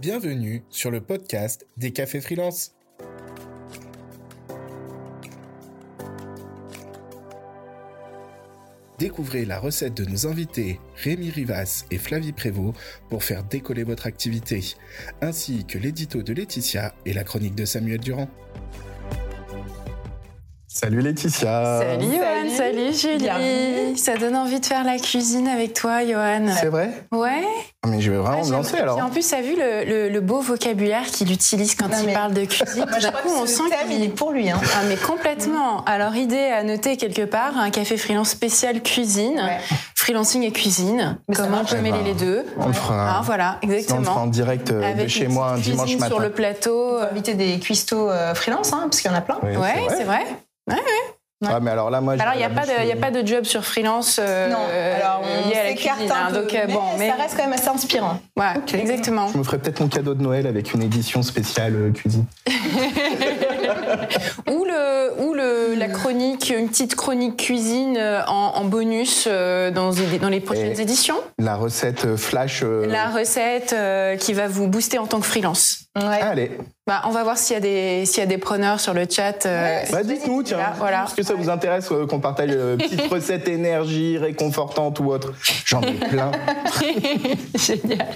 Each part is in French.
Bienvenue sur le podcast des cafés freelance. Découvrez la recette de nos invités Rémi Rivas et Flavie Prévost pour faire décoller votre activité, ainsi que l'édito de Laetitia et la chronique de Samuel Durand. Salut Laetitia. Salut Johan, salut, Julie. Ça donne envie de faire la cuisine avec toi, Johan. C'est vrai? Ouais. Ah, mais je vais vraiment me lancer alors. En plus, t'as vu le, le, beau vocabulaire qu'il utilise quand il parle de cuisine Moi, je crois que on sent qu'il est pour lui. Hein. Ah, mais complètement. Alors, idée à noter quelque part, un café freelance spécial cuisine. Freelancing et cuisine. Mais Comment on peut mêler les deux On le fera. Ah, voilà, exactement. on le fera en direct euh, de chez moi un dimanche cuisine matin. sur le plateau. Inviter des cuistots euh, freelance, hein, parce qu'il y en a plein. Oui, Ouais, c'est vrai. Ouais, ouais. Ah, mais alors là, moi, Alors, il n'y a, pas de- y a pas de job sur freelance euh, Non, alors on lié à la cuisine. un hein, peu, donc, euh, mais, bon, mais ça reste quand même assez inspirant. Ouais, exactement. Je me ferai peut-être mon cadeau de Noël avec une édition spéciale euh, cuisine. ou le, ou le, la chronique, une petite chronique cuisine euh, en, en bonus euh, dans, dans les prochaines Et- éditions. La recette euh, flash. euh, La recette euh, qui va vous booster en tant que freelance. Ouais. Allez, Bah, on va voir s'il y, a des- s'il y a des preneurs sur le chat. euh, bah, dites-nous, tiens. Voilà. Est-ce que ça vous intéresse euh, qu'on partage euh, petite recette énergie réconfortante ou autre? J'en ai plein. Génial.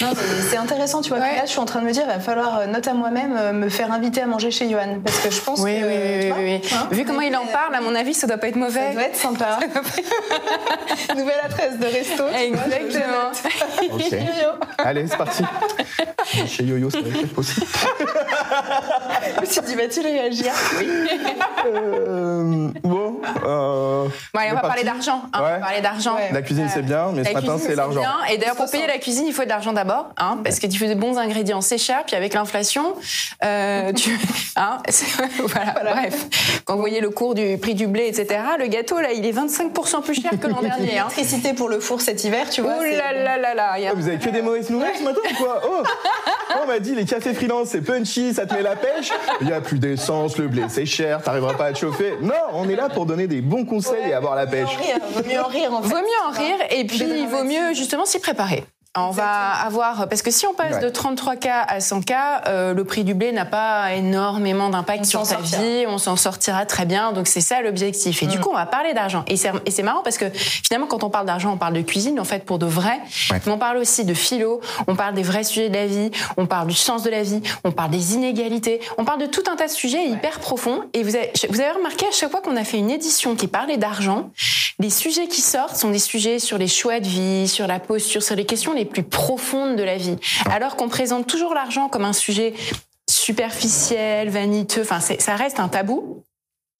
Non, c'est- c'est intéressant, tu vois. Ouais. Là, je suis en train de me dire, il va falloir, note à moi-même, me faire inviter à manger chez Johan. Parce que je pense Oui, que. oui, oui, oui, oui. hein, Vu comment il en euh, parle, à mon avis, ça doit pas être Ça mauvais. doit être sympa. Nouvelle adresse de resto. Exactement. Ok. Allez, c'est parti. Chez Yo-Yo, ça va être possible. Je me suis dit, vas-tu réagir? Euh, bon. euh, Bon, allez, on va parler d'argent. hein, On va Ouais. parler d'argent. Ouais. La cuisine, c'est bien, mais ce matin, c'est l'argent. bien. Et d'ailleurs, pour payer la cuisine, il faut de l'argent d'abord, hein, parce que tu fais de bons ingrédients, c'est cher. Puis avec l'inflation, euh, tu, hein, c'est- voilà, Bref, quand vous voyez le cours du prix du blé, etc., le gâteau là, il est 25% plus cher que l'an dernier. Hein. L'électricité pour le four cet hiver, tu vois. Ouh c'est- là là là là. y a- Ah, vous avez que des mauvaises nouvelles ce matin ou quoi oh, Oh, On m'a dit les cafés freelance c'est punchy, ça te met la pêche. Il y a plus d'essence, le blé c'est cher, t'arriveras pas à te chauffer. Non, on est là pour donner des bons conseils et avoir la Vaut mieux pêche. en rire, Vaut mieux en rire, en fait. Vaut mieux en rire et puis il vaut mieux justement s'y préparer. On va avoir parce que si on passe Ouais. de 33K à 100K, euh, le prix du blé n'a pas énormément d'impact On sur sortira. vie, on s'en sortira très bien. Donc c'est ça l'objectif. Et du Mm. coup, on va parler d'argent. Et c'est marrant parce que finalement, quand on parle d'argent, on parle de cuisine en fait pour de vrai. Ouais. Mais on parle aussi de philo, on parle des vrais sujets de la vie, on parle du sens de la vie, on parle des inégalités, on parle de tout un tas de sujets hyper profonds. Et vous avez, vous avez remarqué à chaque fois qu'on a fait une édition qui parlait d'argent, les sujets qui sortent sont des sujets sur les choix de vie, sur la posture, sur les questions les plus profondes de la vie. Alors qu'on présente toujours l'argent comme un sujet superficiel, vaniteux, enfin ça reste un tabou.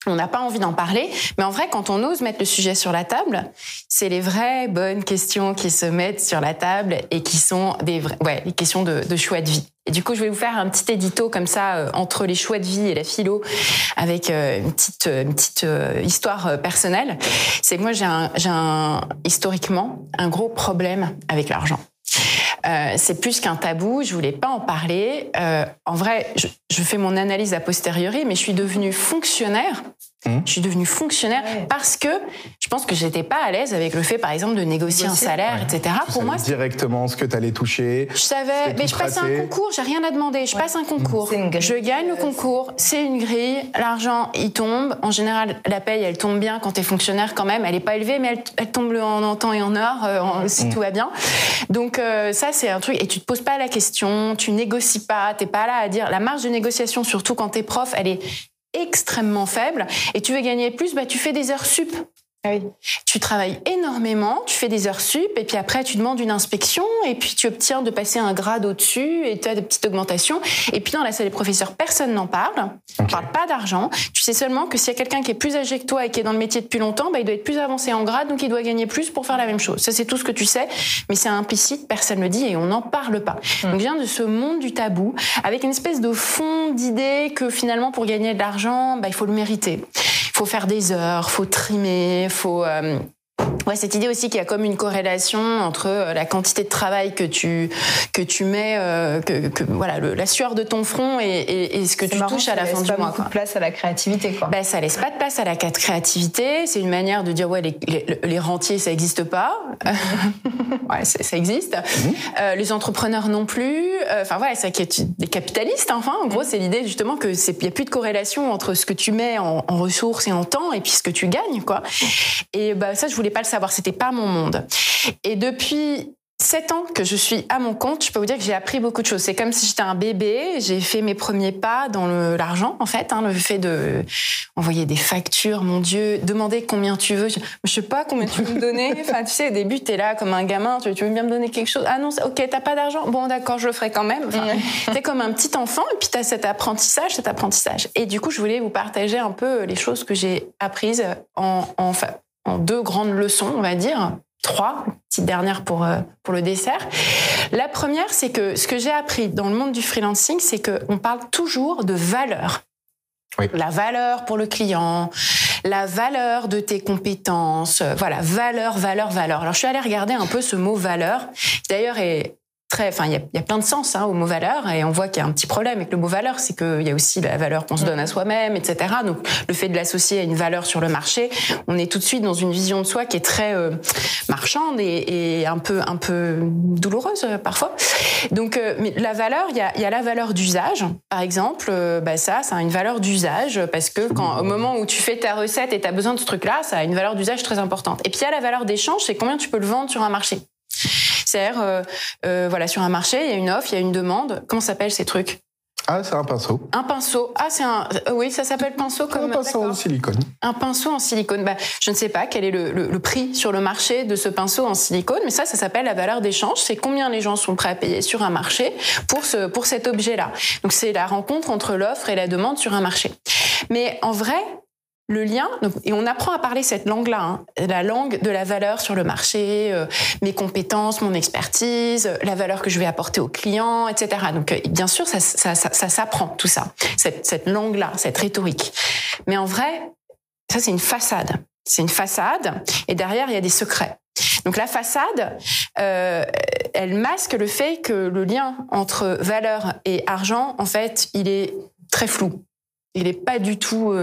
On n'a pas envie d'en parler, mais en vrai, quand on ose mettre le sujet sur la table, c'est les vraies bonnes questions qui se mettent sur la table et qui sont des ouais, les questions de, de choix de vie. Et du coup, je vais vous faire un petit édito comme ça euh, entre les choix de vie et la philo, avec euh, une petite, euh, une petite euh, histoire personnelle. C'est que moi, j'ai un, j'ai un, historiquement un gros problème avec l'argent. Euh, c'est plus qu'un tabou, je voulais pas en parler. Euh, en vrai, je, je fais mon analyse a posteriori, mais je suis devenue fonctionnaire. Mmh. Je suis devenue fonctionnaire Ouais. parce que je pense que j'étais pas à l'aise avec le fait, par exemple, de négocier un salaire, Ouais. etc. Tu Pour moi, c'est- directement ce que t'allais toucher. je savais, mais je passe un tracé. concours, j'ai rien à demander. Je passe un concours. Je gagne le euh, concours, c'est une grille. L'argent, il tombe. En général, la paye, elle tombe bien quand t'es fonctionnaire quand même. Elle est pas élevée, mais elle, elle tombe en, en temps et en heure euh, en- si tout va bien. Donc euh, ça, c'est un truc. Et tu te poses pas la question, tu négocies pas, t'es pas là à dire. La marge de négociation, surtout quand t'es prof, elle est extrêmement faible. Et tu veux gagner plus, bah tu fais des heures sup. Ah oui. Tu travailles énormément, tu fais des heures sup, et puis après tu demandes une inspection, et puis tu obtiens de passer un grade au-dessus, et tu as des petites augmentations. Et puis dans la salle des professeurs, personne n'en parle. On Ok. parle pas d'argent. Tu sais seulement que s'il y a quelqu'un qui est plus âgé que toi et qui est dans le métier depuis longtemps, bah, il doit être plus avancé en grade, donc il doit gagner plus pour faire la même chose. Ça, c'est tout ce que tu sais, mais c'est implicite, personne ne le dit, et on n'en parle pas. Donc je viens de ce monde du tabou, avec une espèce de fond d'idée que finalement, pour gagner de l'argent, bah, il faut le mériter. Faut faire des heures, faut trimer, faut... euh, Ouais, cette idée aussi qu'il y a comme une corrélation entre euh, la quantité de travail que tu que tu mets, euh, que, que, voilà, le, la sueur de ton front et, et, et ce que tu marrant, touches à ça la fin laisse du pas mois. beaucoup Quoi. de place à la créativité, quoi. Ben, ça laisse pas de place à la créativité. C'est une manière de dire ouais les, les, les rentiers ça existe pas. ouais ça existe. Euh, les entrepreneurs non plus. Enfin voilà c'est des capitalistes. Enfin en gros c'est l'idée justement que c'est y a plus de corrélation entre ce que tu mets en, en ressources et en temps et puis ce que tu gagnes quoi. Et bah ça je voulais pas le savoir. C'était pas mon monde. Et depuis sept ans que je suis à mon compte, je peux vous dire que j'ai appris beaucoup de choses. C'est comme si j'étais un bébé. J'ai fait mes premiers pas dans l'argent, en fait. Hein, le fait de envoyer des factures, mon Dieu, demander combien tu veux. Je, je sais pas combien tu veux me donner. Enfin, tu sais, au début, t'es là comme un gamin. Tu, tu veux bien me donner quelque chose? Ah non, ok, t'as pas d'argent? Bon, d'accord, je le ferai quand même. Enfin, t'es comme un petit enfant. Et puis t'as cet apprentissage, cet apprentissage. Et du coup, je voulais vous partager un peu les choses que j'ai apprises en, en deux grandes leçons, on va dire. Trois, petite dernière pour, euh, pour le dessert. La première, c'est que ce que j'ai appris dans le monde du freelancing, c'est qu'on parle toujours de valeur. Oui. La valeur pour le client, la valeur de tes compétences, euh, voilà, valeur, valeur, valeur. Alors je suis allée regarder un peu ce mot valeur, qui d'ailleurs est très, enfin il y a, plein de sens hein, au mot valeur, et on voit qu'il y a un petit problème avec le mot valeur, c'est qu'il y a aussi la valeur qu'on se donne à soi-même, etc. Donc le fait de l'associer à une valeur sur le marché, on est tout de suite dans une vision de soi qui est très euh, marchande et, un peu un peu douloureuse euh, parfois. Donc, euh, mais la valeur, il y a, y a la valeur d'usage, par exemple. bah ça, ça a une valeur d'usage parce que quand au moment où tu fais ta recette et tu as besoin de ce truc-là, ça a une valeur d'usage très importante. Et puis il y a la valeur d'échange, c'est combien tu peux le vendre sur un marché. C'est-à-dire, euh, euh, voilà, sur un marché, il y a une offre, il y a une demande. Comment s'appellent ces trucs? Ah, c'est un pinceau. Un pinceau. Ah, c'est un. euh, Oui, ça s'appelle pinceau comme. un pinceau en silicone. Un pinceau en silicone. Bah, je ne sais pas quel est le, le- le prix sur le marché de ce pinceau en silicone, mais ça, ça s'appelle la valeur d'échange. C'est combien les gens sont prêts à payer sur un marché pour ce pour cet objet-là. Donc c'est la rencontre entre l'offre et la demande sur un marché. Mais en vrai. Le lien, et on apprend à parler cette langue-là, hein, la langue de la valeur sur le marché, euh, mes compétences, mon expertise, euh, la valeur que je vais apporter aux clients, etc. Donc, euh, bien sûr, ça, ça, s'apprend tout ça, cette, langue-là, cette rhétorique. Mais en vrai, ça, c'est une façade. C'est une façade, et derrière, il y a des secrets. Donc la façade, elle masque le fait que le lien entre valeur et argent, en fait, il est très flou. Il n'est pas du tout,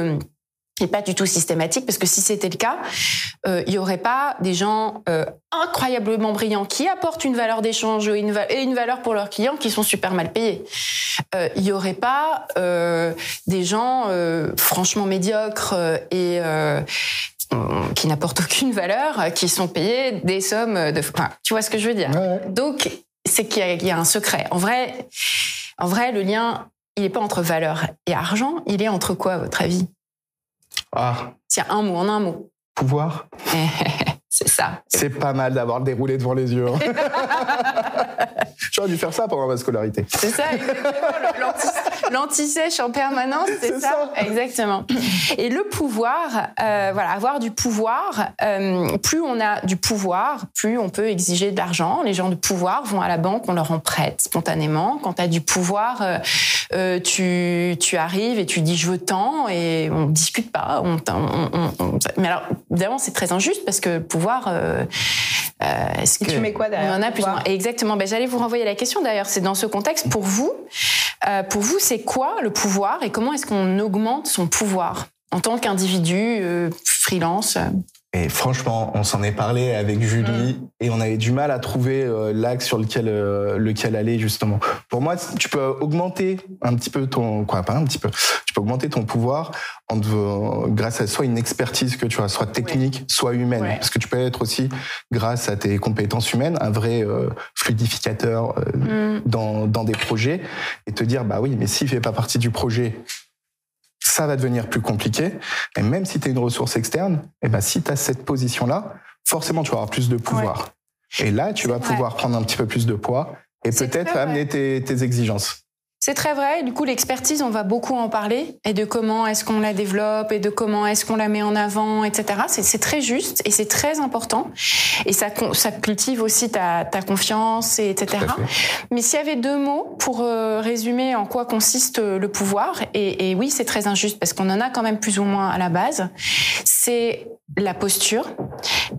est pas du tout systématique, parce que si c'était le cas, euh, il y aurait pas des gens euh, incroyablement brillants qui apportent une valeur d'échange et une, va- et une valeur pour leurs clients qui sont super mal payés. Euh, il y aurait pas des gens franchement médiocres et euh, qui n'apportent aucune valeur, qui sont payés des sommes de... Enfin, tu vois ce que je veux dire? Ouais. Donc, c'est qu'il y, y a un secret. En vrai, en vrai, le lien, il n'est pas entre valeur et argent, il est entre quoi, à votre avis? Ah, Tiens, un mot, en un mot. pouvoir. c'est ça. C'est pas mal d'avoir le déroulé devant les yeux. hein. J'aurais dû faire ça pendant ma scolarité. C'est ça, exactement. L'anti-sèche en permanence, c'est C'est ça. ça. Exactement. Et le pouvoir, euh, voilà, avoir du pouvoir, euh, plus on a du pouvoir, plus on peut exiger de l'argent. Les gens de pouvoir vont à la banque, on leur en prête spontanément. Quand tu as du pouvoir, euh, euh, tu, tu arrives et tu dis je veux tant et on discute pas. On, on- on- on- mais alors, évidemment, c'est très injuste parce que le pouvoir. euh, euh, est-ce Et que tu mets quoi derrière On en a plus. Exactement. Ben, J'allais vous renvoyer la question d'ailleurs. C'est dans ce contexte pour vous. euh, pour vous, c'est quoi le pouvoir et comment est-ce qu'on augmente son pouvoir? En tant qu'individu freelance Et franchement, on s'en est parlé avec Julie et on avait du mal à trouver euh, l'axe sur lequel euh, lequel aller justement. Pour moi, tu peux augmenter un petit peu ton quoi, pas un petit peu. Tu peux augmenter ton pouvoir en te- grâce à soit une expertise que tu as, soit technique, soit humaine. Ouais. Parce que tu peux être aussi grâce à tes compétences humaines un vrai euh, fluidificateur euh, dans, dans des projets et te dire bah oui mais s'il fait pas partie du projet ça va devenir plus compliqué. Et même si tu es une ressource externe et ben si tu as cette position là forcément tu vas avoir plus de pouvoir. Et là tu vas pouvoir prendre un petit peu plus de poids et peut-être amener tes, tes exigences C'est très vrai. Du coup, l'expertise, on va beaucoup en parler et de comment est-ce qu'on la développe et de comment est-ce qu'on la met en avant, etc. C'est très juste et c'est très important. Et ça, ça cultive aussi ta, ta confiance, et etc. Mais s'il y avait deux mots pour euh, résumer en quoi consiste le pouvoir, et, et oui, c'est très injuste parce qu'on en a quand même plus ou moins à la base, c'est la posture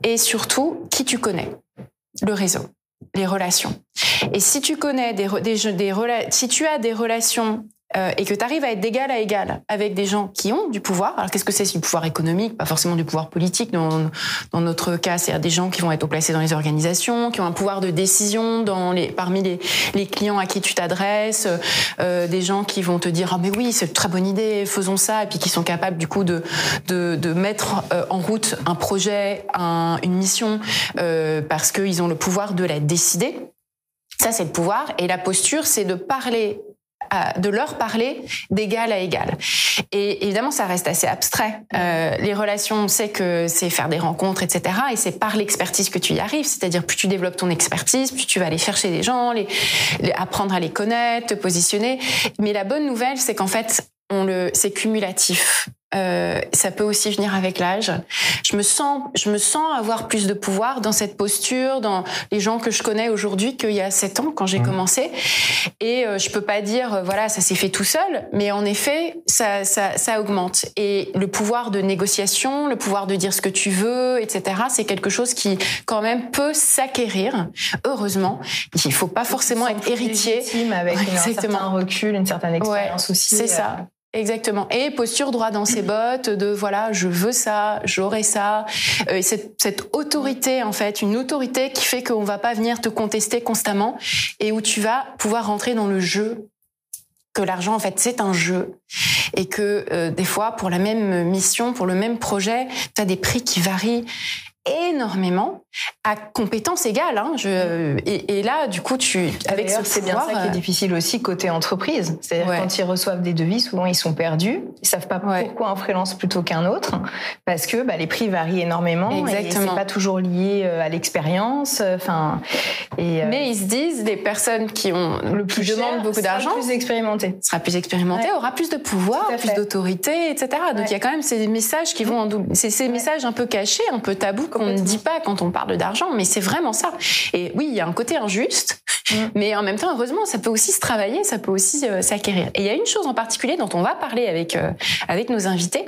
et surtout qui tu connais, le réseau les relations. Et si tu connais des, des, des si tu as des relations euh, et que tu arrives à être d'égal à égal avec des gens qui ont du pouvoir. Alors qu'est-ce que c'est? Du pouvoir économique Pas forcément du pouvoir politique. Dans, dans notre cas, c'est des gens qui vont être placés dans les organisations, qui ont un pouvoir de décision dans les, parmi les, les clients à qui tu t'adresses, euh, des gens qui vont te dire ah mais oui c'est une très bonne idée, faisons ça, et puis qui sont capables du coup de de, de mettre euh, en route un projet, un, une mission euh, parce qu'ils ont le pouvoir de la décider. Ça, c'est le pouvoir. Et la posture, c'est de parler de leur parler d'égal à égal. Et évidemment, ça reste assez abstrait. Euh, les relations, on sait que c'est faire des rencontres, etc. Et c'est par l'expertise que tu y arrives. C'est-à-dire, plus tu développes ton expertise, plus tu vas aller chercher des gens, les, apprendre à les connaître, te positionner. Mais la bonne nouvelle, c'est qu'en fait, on le, c'est cumulatif. Euh, ça peut aussi venir avec l'âge. Je me sens, je me sens avoir plus de pouvoir dans cette posture, dans les gens que je connais aujourd'hui qu'il y a sept ans quand j'ai mmh. commencé. Et euh, je peux pas dire, euh, voilà, ça s'est fait tout seul, mais en effet, ça, ça, ça augmente. Et le pouvoir de négociation, le pouvoir de dire ce que tu veux, etc., c'est quelque chose qui quand même peut s'acquérir. Heureusement, il faut pas forcément être héritier. Avec un certain recul, une certaine expérience aussi. C'est ça. Exactement. Et posture droit dans ses bottes de voilà, je veux ça, j'aurai ça. Euh, et cette, cette, autorité, en fait, une autorité qui fait qu'on va pas venir te contester constamment et où tu vas pouvoir rentrer dans le jeu. Que l'argent, en fait, c'est un jeu. Et que euh, des fois, pour la même mission, pour le même projet, tu as des prix qui varient énormément à compétences égales. Hein, je, et, et, là, du coup, tu avec ce c'est bien ça qui est euh, difficile aussi côté entreprise. C'est-à-dire quand ils reçoivent des devis, souvent ils sont perdus. Ils savent pas pourquoi un freelance plutôt qu'un autre, parce que bah, les prix varient énormément. Exactement. Et c'est pas toujours lié euh, à l'expérience. Enfin. Et, euh, Mais ils se disent, les personnes qui ont le plus qui demandent beaucoup d'argent, plus expérimenté, sera plus expérimenté, aura plus de pouvoir, plus d'autorité, etc. Donc il y a quand même ces messages qui vont en double. C'est ces messages un peu cachés, un peu tabous qu'on ne dit pas quand on parle d'argent, mais c'est vraiment ça. Et oui, il y a un côté injuste, mm. mais en même temps, heureusement, ça peut aussi se travailler, ça peut aussi euh, s'acquérir. Et il y a une chose en particulier dont on va parler avec euh, avec nos invités,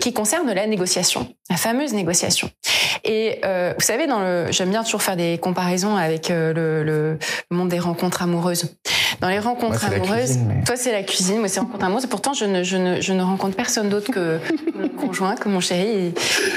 qui concerne la négociation, la fameuse négociation. Et euh, vous savez, dans le, j'aime bien toujours faire des comparaisons avec le, le, monde des rencontres amoureuses. Dans les rencontres amoureuses, toi c'est la cuisine, moi c'est rencontres amoureuses. Et pourtant, je ne, je ne, je ne rencontre personne d'autre que mon conjoint, que mon chéri.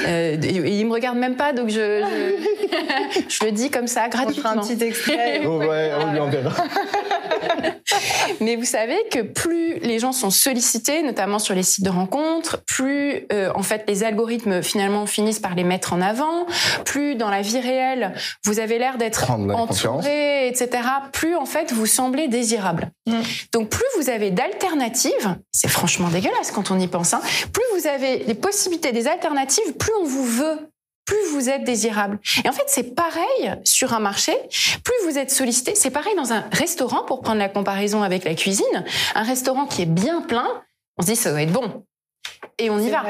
Et, et, il me regarde même pas, donc je, je, le dis comme ça, gratuitement. On un petit extrait. oh ouais, on lui enverra. Mais vous savez que plus les gens sont sollicités, notamment sur les sites de rencontres, plus euh, en fait les algorithmes finalement finissent par les mettre en avant, plus dans la vie réelle vous avez l'air d'être entouré, etc. Plus en fait vous semblez désirable. Mm. Donc plus vous avez d'alternatives, c'est franchement dégueulasse quand on y pense, hein, plus vous avez des possibilités, des alternatives, plus on vous veut plus vous êtes désirable. Et en fait, c'est pareil sur un marché, plus vous êtes sollicité, c'est pareil dans un restaurant, pour prendre la comparaison avec la cuisine, un restaurant qui est bien plein, on se dit ça doit être bon. Et on y va.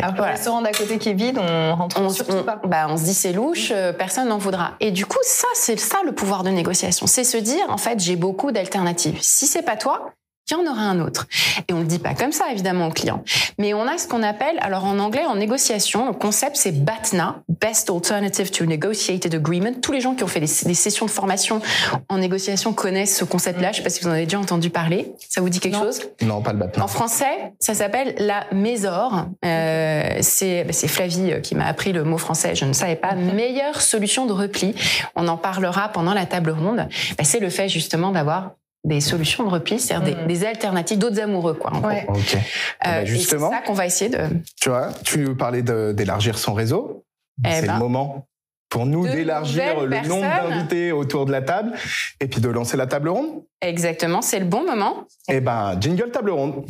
Alors le restaurant d'à côté qui est vide, on rentre on, surtout pas. Bah, on se dit c'est louche, euh, personne n'en voudra. Et du coup, ça, c'est ça le pouvoir de négociation. C'est se dire, en fait, j'ai beaucoup d'alternatives. Si c'est pas toi, il y en aura un autre. Et on le dit pas comme ça, évidemment, au client. Mais on a ce qu'on appelle, alors en anglais, en négociation, le concept, c'est BATNA, Best Alternative to Negotiated Agreement. Tous les gens qui ont fait des, sessions de formation en négociation connaissent ce concept-là. Je sais pas si vous en avez déjà entendu parler. Ça vous dit quelque chose? Non, pas le BATNA. En français, ça s'appelle la mésor. Euh, c'est bah, Flavie euh, qui m'a appris le mot français, je ne savais pas. Meilleure solution de repli. On en parlera pendant la table ronde. Bah, c'est le fait justement d'avoir des solutions de repli, c'est-à-dire des, mm. alternatives d'autres amoureux, quoi. En ouais. Ok. Euh, bah, justement, c'est ça qu'on va essayer de. Tu vois, tu parlais d'élargir son réseau. Eh c'est le ben, moment pour nous d'élargir le nombre d'invités autour de la table et puis de lancer la table ronde. Exactement, c'est le bon moment. Eh ben, jingle table ronde.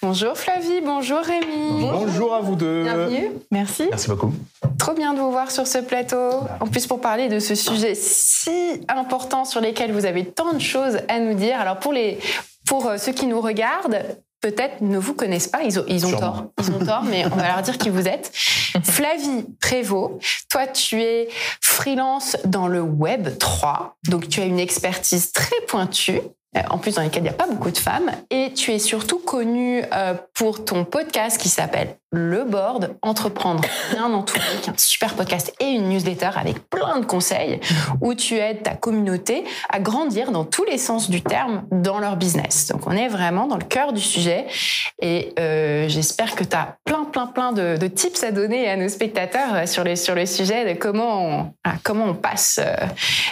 Bonjour Flavie, bonjour Rémi. Bonjour à vous deux. Bienvenue. Merci. Merci beaucoup. Trop bien de vous voir sur ce plateau. En plus pour parler de ce sujet si important sur lequel vous avez tant de choses à nous dire. Alors pour les pour euh, ceux qui nous regardent, peut-être ne vous connaissent pas, ils ont, ils ont tort, ils ont tort, mais on va leur dire qui vous êtes. Flavie Prévost, toi tu es freelance dans le Web 3, donc tu as une expertise très pointue en plus dans lesquelles il n'y a pas beaucoup de femmes. Et tu es surtout connue euh, pour ton podcast qui s'appelle Le Board, Entreprendre bien entouré, qui est un super podcast et une newsletter avec plein de conseils où tu aides ta communauté à grandir dans tous les sens du terme dans leur business. Donc on est vraiment dans le cœur du sujet et euh, j'espère que tu as plein, plein, plein de, de, tips à donner à nos spectateurs sur le, sur le sujet de comment on, comment on passe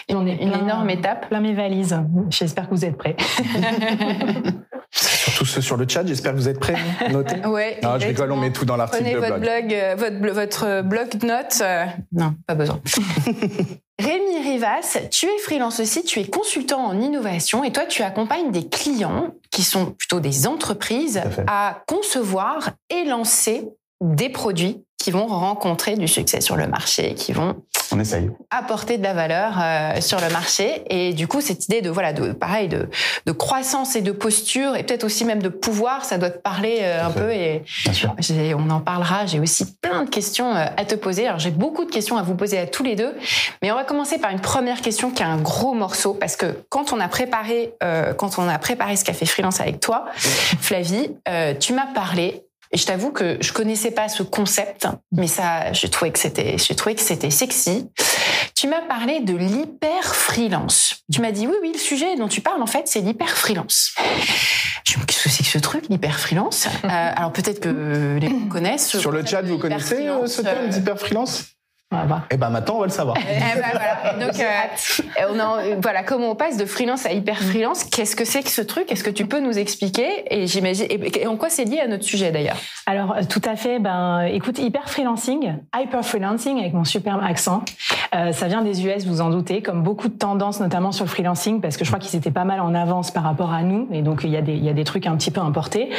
une, une énorme étape. Plein mes valises. J'espère que vous êtes prêts. Surtout ceux sur le chat, j'espère que vous êtes prêts. Notez. Ouais. Non, je rigole, on met tout dans l'article de votre blog. Euh, votre, votre blog de notes. Euh, non, pas besoin. Rémi Rivas, tu es freelance aussi, tu es consultant en innovation et toi tu accompagnes des clients qui sont plutôt des entreprises à concevoir et lancer des produits qui vont rencontrer du succès sur le marché, qui vont on essaye. apporter de la valeur euh, sur le marché. Et du coup, cette idée de voilà, de pareil, de, de croissance et de posture, et peut-être aussi même de pouvoir, ça doit te parler euh, un peu. Et Bien sûr. on en parlera. J'ai aussi plein de questions euh, à te poser. Alors j'ai beaucoup de questions à vous poser à tous les deux, mais on va commencer par une première question qui est un gros morceau parce que quand on a préparé, quand on a préparé ce café freelance avec toi, Flavie, tu m'as parlé et je t'avoue que je connaissais pas ce concept, mais ça, j'ai trouvé que c'était, j'ai trouvé que c'était sexy. Tu m'as parlé de l'hyper freelance. Tu m'as dit oui, oui, le sujet dont tu parles en fait, c'est l'hyper freelance. Je me qu'est-ce que c'est que ce truc, l'hyper freelance euh, Alors peut-être que les gens connaissent. Sur le chat, vous connaissez euh, ce terme d'hyper freelance et eh ben maintenant on va le savoir. Eh ben, voilà. Donc euh, on voilà comment on passe de freelance à hyper freelance? Qu'est-ce que c'est que ce truc? Est-ce que tu peux nous expliquer? Et j'imagine et en quoi c'est lié à notre sujet d'ailleurs? Alors euh, tout à fait. Ben écoute, hyper freelancing, hyper freelancing avec mon superbe accent. Euh, ça vient des US, vous en doutez, comme beaucoup de tendances, notamment sur le freelancing, parce que je crois qu'ils étaient pas mal en avance par rapport à nous, et donc il y a des il y a des trucs un petit peu importés.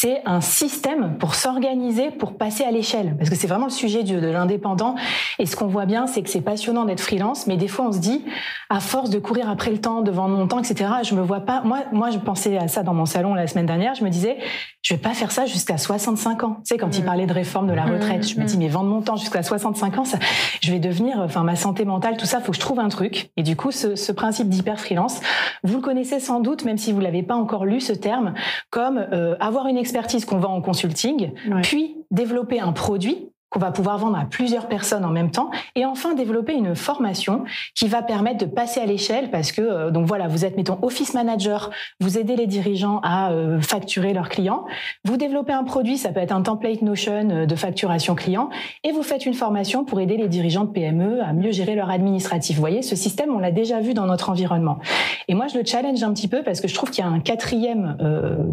C'est un système pour s'organiser, pour passer à l'échelle, parce que c'est vraiment le sujet de l'indépendant et ce qu'on voit bien, c'est que c'est passionnant d'être freelance, mais des fois on se dit, à force de courir après le temps, devant mon temps, etc., je me vois pas. Moi, moi, je pensais à ça dans mon salon la semaine dernière. Je me disais, je vais pas faire ça jusqu'à 65 ans. Tu sais, quand il mmh. parlait de réforme de la mmh, retraite, je me mmh. dis, mais vendre mon temps jusqu'à 65 ans, ça, je vais devenir, enfin, ma santé mentale, tout ça, faut que je trouve un truc. Et du coup, ce, ce principe d'hyper freelance, vous le connaissez sans doute, même si vous l'avez pas encore lu ce terme, comme euh, avoir une expertise qu'on vend en consulting, puis développer un produit qu'on va pouvoir vendre à plusieurs personnes en même temps et enfin développer une formation qui va permettre de passer à l'échelle parce que euh, donc voilà vous êtes mettons office manager vous aidez les dirigeants à euh, facturer leurs clients. Vous développez un produit ça peut être un template Notion euh, de facturation client et vous faites une formation pour aider les dirigeants de PME à mieux gérer leur administratif. Vous voyez ce système on l'a déjà vu dans notre environnement. Et moi je le challenge un petit peu parce que je trouve qu'il y a un quatrième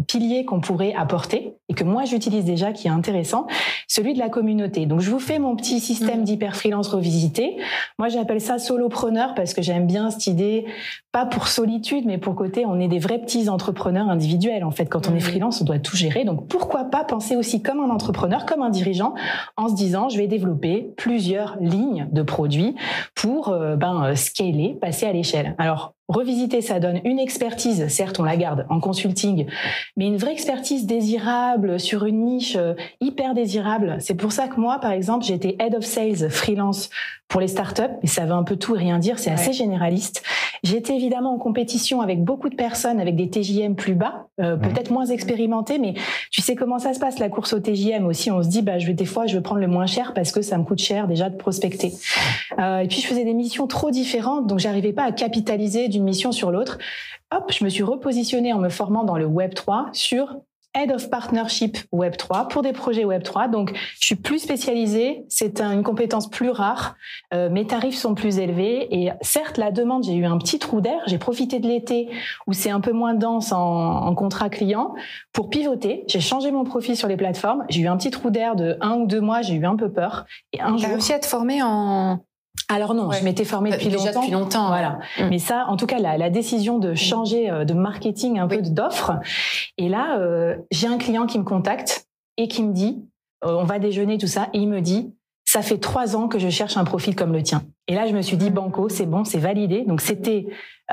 pilier qu'on pourrait apporter et que moi j'utilise déjà qui est intéressant celui de la communauté donc je vous fais mon petit système mm. d'hyper freelance revisité. Moi j'appelle ça solopreneur parce que j'aime bien cette idée, pas pour solitude, mais pour côté on est des vrais petits entrepreneurs individuels. En fait, quand on est mm. freelance, on doit tout gérer. Donc pourquoi pas penser aussi comme un entrepreneur, comme un dirigeant, en se disant je vais développer plusieurs lignes de produits pour euh, ben euh, scaler, passer à l'échelle. Alors Revisiter, ça donne une expertise, certes on la garde en consulting, mais une vraie expertise désirable sur une niche euh, hyper désirable. C'est pour ça que moi, par exemple, j'étais head of sales freelance pour les startups, mais ça veut un peu tout et rien dire, c'est assez généraliste. J'étais évidemment en compétition avec beaucoup de personnes avec des TJM plus bas, euh, peut-être moins expérimentés, mais tu sais comment ça se passe la course au TJM aussi. On se dit, bah je vais des fois, je vais prendre le moins cher parce que ça me coûte cher déjà de prospecter. Euh, et puis je faisais des missions trop différentes, donc j'arrivais pas à capitaliser d'une mission sur l'autre. Hop, je me suis repositionnée en me formant dans le Web 3 sur Head of Partnership Web3 pour des projets Web3. Donc, je suis plus spécialisée. C'est une compétence plus rare. Euh, mes tarifs sont plus élevés. Et certes, la demande, j'ai eu un petit trou d'air. J'ai profité de l'été où c'est un peu moins dense en, en contrat client pour pivoter. J'ai changé mon profil sur les plateformes. J'ai eu un petit trou d'air de un ou deux mois. J'ai eu un peu peur. Et un jour. réussi à te former en alors non, je m'étais formée depuis Déjà longtemps. depuis longtemps. Voilà. Mm. Mais ça, en tout cas, la, la décision de changer euh, de marketing un peu d'offre. Et là, euh, j'ai un client qui me contacte et qui me dit, euh, on va déjeuner tout ça, et il me dit, ça fait trois ans que je cherche un profil comme le tien. Et là, je me suis dit, banco, c'est bon, c'est validé. Donc c'était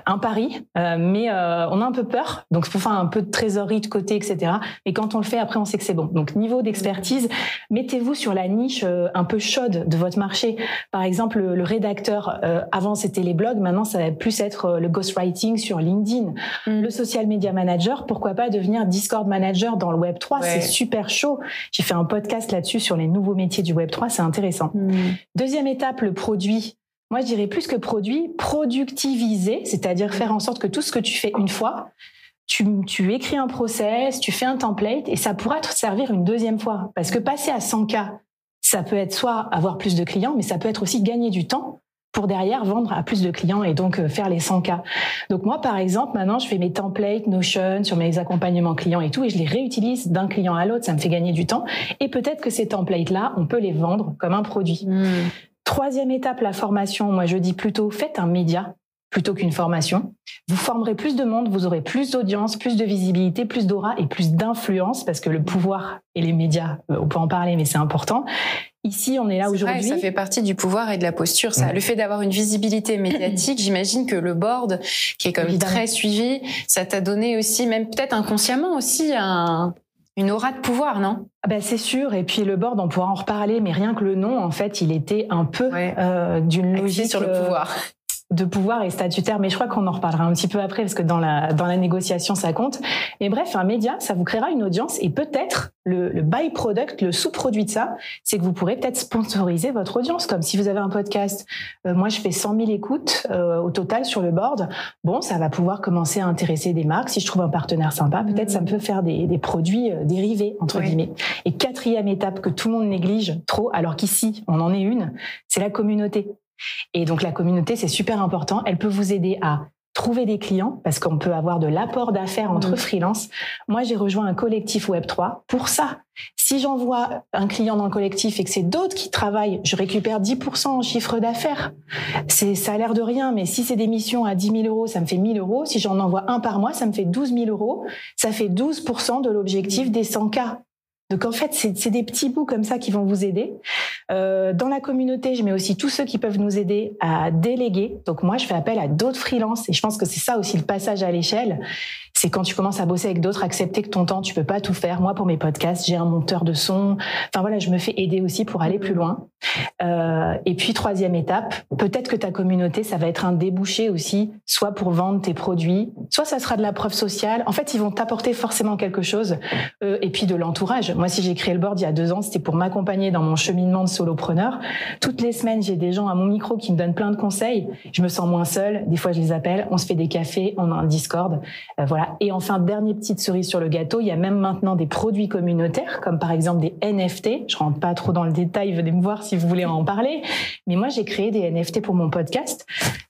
un pari, euh, mais euh, on a un peu peur, donc faut faire un peu de trésorerie de côté, etc. Et quand on le fait, après, on sait que c'est bon. Donc niveau d'expertise, mettez-vous sur la niche euh, un peu chaude de votre marché. Par exemple, le, rédacteur, avant c'était les blogs, maintenant ça va plus être le ghostwriting sur LinkedIn. Mm. Le social media manager, pourquoi pas devenir Discord manager dans le Web 3 C'est super chaud. J'ai fait un podcast là-dessus sur les nouveaux métiers du Web 3, c'est intéressant. Mm. Deuxième étape, le produit. Moi, je dirais plus que produit, productiviser, c'est-à-dire faire en sorte que tout ce que tu fais une fois, tu, tu, écris un process, tu fais un template et ça pourra te servir une deuxième fois. Parce que passer à 100 k ça peut être soit avoir plus de clients, mais ça peut être aussi gagner du temps pour derrière vendre à plus de clients et donc euh, faire les 100 k Donc moi, par exemple, maintenant, je fais mes templates Notion sur mes accompagnements clients et tout, et je les réutilise d'un client à l'autre. Ça me fait gagner du temps. Et peut-être que ces templates-là, on peut les vendre comme un produit. Hmm. Troisième étape, la formation. Moi, je dis plutôt, faites un média plutôt qu'une formation. Vous formerez plus de monde, vous aurez plus d'audience, plus de visibilité, plus d'aura et plus d'influence parce que le pouvoir et les médias, euh, on peut en parler, mais c'est important. Ici, on est là aujourd'hui. Ça fait partie du pouvoir et de la posture. Ça, le fait d'avoir une visibilité médiatique, j'imagine que le board, qui est même très suivi, ça t'a donné aussi, même peut-être inconsciemment aussi, un, une aura de pouvoir, non? Ah ben c'est sûr. Et puis le board, on pourra en reparler, mais rien que le nom, en fait, il était un peu euh, d'une logique sur le euh, pouvoir de pouvoir et statutaire, mais je crois qu'on en reparlera un petit peu après parce que dans la dans la négociation ça compte. Mais bref, un média, ça vous créera une audience et peut-être le, le byproduct, le sous-produit de ça, c'est que vous pourrez peut-être sponsoriser votre audience. Comme si vous avez un podcast, euh, moi je fais 100 000 écoutes euh, au total sur le board. Bon, ça va pouvoir commencer à intéresser des marques. Si je trouve un partenaire sympa, peut-être ça me peut faire des, des produits euh, dérivés entre guillemets. Et quatrième étape que tout le monde néglige trop, alors qu'ici on en est une, c'est la communauté. Et donc la communauté, c'est super important. Elle peut vous aider à trouver des clients parce qu'on peut avoir de l'apport d'affaires entre mmh. freelance. Moi, j'ai rejoint un collectif Web3 pour ça. Si j'envoie un client dans le collectif et que c'est d'autres qui travaillent, je récupère 10% en chiffre d'affaires. C'est, ça a l'air de rien, mais si c'est des missions à 10 000 euros, ça me fait 1000 euros. Si j'en envoie un par mois, ça me fait 12 000 euros. Ça fait 12% de l'objectif des 100 k donc en fait, c'est des petits bouts comme ça qui vont vous aider. Euh, dans la communauté, je mets aussi tous ceux qui peuvent nous aider à déléguer. Donc moi, je fais appel à d'autres freelances et je pense que c'est ça aussi le passage à l'échelle c'est quand tu commences à bosser avec d'autres, accepter que ton temps, tu peux pas tout faire. Moi, pour mes podcasts, j'ai un monteur de son. Enfin voilà, je me fais aider aussi pour aller plus loin. Euh, et puis troisième étape, peut-être que ta communauté, ça va être un débouché aussi, soit pour vendre tes produits, soit ça sera de la preuve sociale. En fait, ils vont t'apporter forcément quelque chose. Euh, et puis de l'entourage. Moi, si j'ai créé le board il y a deux ans, c'était pour m'accompagner dans mon cheminement de solopreneur. Toutes les semaines, j'ai des gens à mon micro qui me donnent plein de conseils. Je me sens moins seule. Des fois, je les appelle. On se fait des cafés. On a un Discord. Euh, voilà. Et enfin, dernière petite cerise sur le gâteau, il y a même maintenant des produits communautaires, comme par exemple des NFT. Je rentre pas trop dans le détail, venez me voir si vous voulez en parler. Mais moi, j'ai créé des NFT pour mon podcast.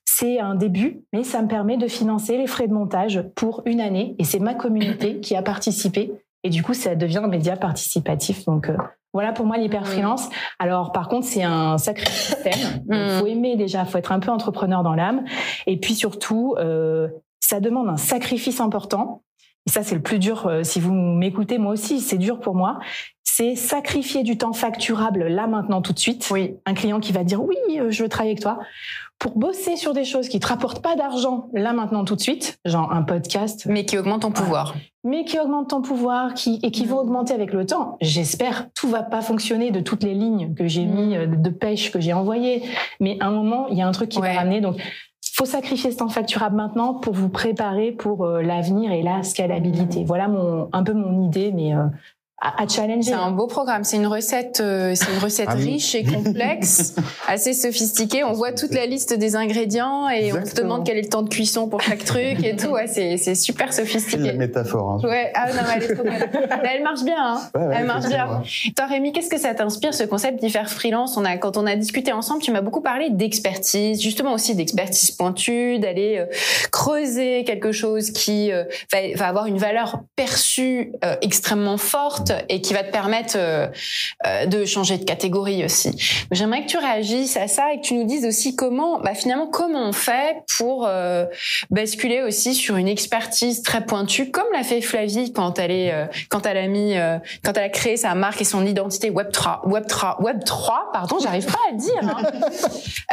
C'est un début, mais ça me permet de financer les frais de montage pour une année. Et c'est ma communauté qui a participé. Et du coup, ça devient un média participatif. Donc, euh, voilà pour moi l'hyper freelance. Alors par contre, c'est un sacré système. Il mm. faut aimer déjà, faut être un peu entrepreneur dans l'âme. Et puis surtout, euh, ça demande un sacrifice important. Et ça, c'est le plus dur. Euh, si vous m'écoutez, moi aussi, c'est dur pour moi. C'est sacrifier du temps facturable là, maintenant, tout de suite. Oui. Un client qui va dire oui, euh, je veux travailler avec toi. Pour bosser sur des choses qui te rapportent pas d'argent là, maintenant, tout de suite. Genre un podcast. Mais qui augmente ton pouvoir. Mais qui augmente ton pouvoir qui, et qui vont mm. augmenter avec le temps. J'espère. Tout va pas fonctionner de toutes les lignes que j'ai mis, mm. euh, de pêche que j'ai envoyées. Mais à un moment, il y a un truc qui va ramener. Donc, faut sacrifier ce temps facturable maintenant pour vous préparer pour euh, l'avenir et la scalabilité. Voilà mon, un peu mon idée, mais euh, à, challenger. C'est un beau programme. C'est une recette, euh, c'est une recette ah riche et complexe, assez sophistiquée. On voit toute la liste des ingrédients et on se demande quel est le temps de cuisson pour chaque truc et tout. Ouais, c'est, c'est super sophistiqué. C'est la métaphore. Hein. Ouais. Ah non, mais elle est trop belle. elle marche bien. Hein. elle marche bien. Toi, Rémi, qu'est-ce que ça t'inspire ce concept d'hyper freelance? On a, quand on a discuté ensemble, tu m'as beaucoup parlé d'expertise, justement aussi d'expertise pointue, d'aller euh, creuser quelque chose qui euh, va, va, avoir une valeur perçue extrêmement forte forte et qui va te permettre de changer de catégorie aussi. J'aimerais que tu réagisses à ça et que tu nous dises aussi comment, bah, finalement, comment on fait pour basculer aussi sur une expertise très pointue, comme l'a fait Flavie quand elle est, quand elle a mis, quand elle a créé sa marque et son identité Web 3, Web 3, Web 3, pardon, j'arrive pas à le dire. Hein.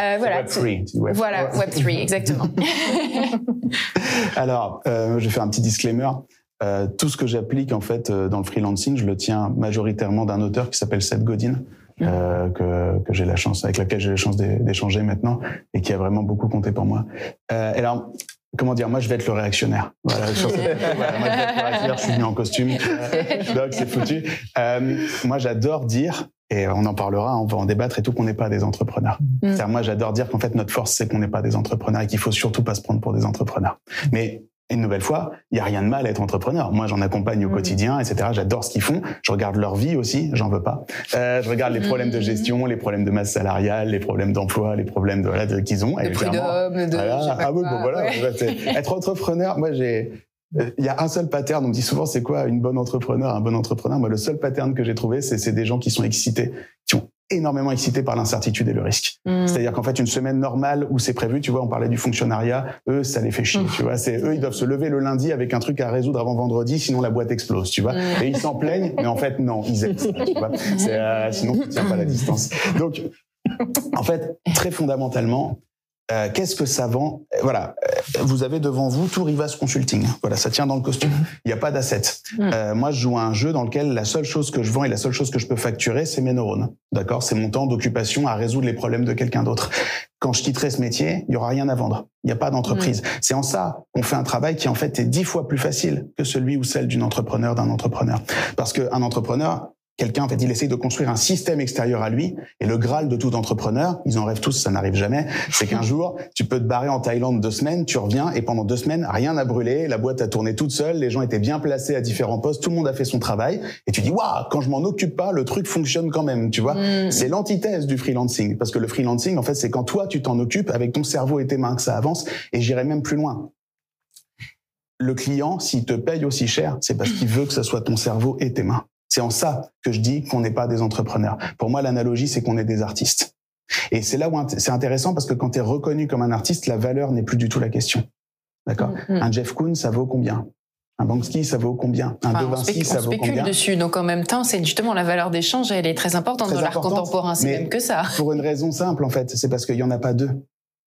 Euh, voilà. Web 3. Voilà, Web 3, exactement. Alors, euh, je vais faire un petit disclaimer. Euh, tout ce que j'applique en fait euh, dans le freelancing, je le tiens majoritairement d'un auteur qui s'appelle Seth Godin, euh, que, que j'ai la chance, avec laquelle j'ai la chance d'échanger maintenant et qui a vraiment beaucoup compté pour moi. Euh, alors, comment dire, moi je vais être le réactionnaire. Voilà, moi, je vais être le réactionnaire, je suis venu en costume, donc c'est foutu. Euh, moi j'adore dire et on en parlera, on va en débattre et tout, qu'on n'est pas des entrepreneurs. Mm. Moi, j'adore dire qu'en fait, notre force, c'est qu'on n'est pas des entrepreneurs et qu'il faut surtout pas se prendre pour des entrepreneurs. Mais une nouvelle fois, il y a rien de mal à être entrepreneur. Moi, j'en accompagne au mm. quotidien, etc. J'adore ce qu'ils font. Je regarde leur vie aussi, j'en veux pas. Euh, je regarde les problèmes de mm. gestion, les problèmes de masse salariale, les problèmes d'emploi, les problèmes de voilà qu'ils ont. De prud'homme, de voilà. ah oui, bon voilà. Être entrepreneur, moi j'ai il y a un seul pattern. On me dit souvent, c'est quoi une bonne entrepreneur, un bon entrepreneur? Moi, le seul pattern que j'ai trouvé, c'est des gens qui sont excités, qui énormément excités par l'incertitude et le risque. Hmm. C'est-à-dire qu'en fait, une semaine normale où c'est prévu, tu vois, on parlait du fonctionnariat, eux, ça les fait chier, hmm. tu vois. C'est eux, ils doivent se lever le lundi avec un truc à résoudre avant vendredi, sinon la boîte explose, tu vois. Hmm. Et ils s'en plaignent, mais en fait, non, ils aiment ça, tu vois. Euh, sinon, tu tiens pas la distance. Donc, en fait, très fondamentalement, euh, qu'est-ce que ça vend? Euh, Voilà, euh, vous avez devant vous tout Rivas Consulting. Voilà, ça tient dans le costume. Il n'y a pas d'assets. Mm. moi, je joue à un jeu dans lequel la seule chose que je vends et la seule chose que je peux facturer, c'est mes neurones. D'accord? C'est mon temps d'occupation à résoudre les problèmes de quelqu'un d'autre. Quand je quitterai ce métier, il y aura rien à vendre. Il n'y a pas d'entreprise. Mm. C'est en ça qu'on fait un travail qui en fait est dix fois plus facile que celui ou celle d'une entrepreneur, d'un entrepreneur. Parce qu'un entrepreneur, Quelqu'un, en fait, il essaye de construire un système extérieur à lui. Et le graal de tout entrepreneur, ils en rêvent tous, ça n'arrive jamais, c'est qu'un jour, tu peux te barrer en Thaïlande deux semaines, tu reviens et pendant deux semaines, rien n'a brûlé, la boîte a tourné toute seule, les gens étaient bien placés à différents postes, tout le monde a fait son travail. Et tu dis, waouh, quand je m'en occupe pas, le truc fonctionne quand même, tu vois. Mm. C'est l'antithèse du freelancing. Parce que le freelancing, en fait, c'est quand toi, tu t'en occupes avec ton cerveau et tes mains que ça avance. Et j'irai même plus loin le client, s'il te paye aussi cher, c'est parce qu'il veut que ce soit ton cerveau et tes mains. C'est en ça que je dis qu'on n'est pas des entrepreneurs. Pour moi, l'analogie, c'est qu'on est des artistes. Et c'est là où c'est intéressant parce que quand tu es reconnu comme un artiste, la valeur n'est plus du tout la question. D'accord? Mm, mm. Un Jeff Koons, ça vaut combien? Un Banksy, ça vaut combien? Un enfin, De Vinci, ça vaut combien? On spécule dessus. Donc en même temps, c'est justement la valeur d'échange, elle est très importante dans l'art contemporain. C'est même que ça. Pour une raison simple, en fait, c'est parce qu'il y en a pas deux.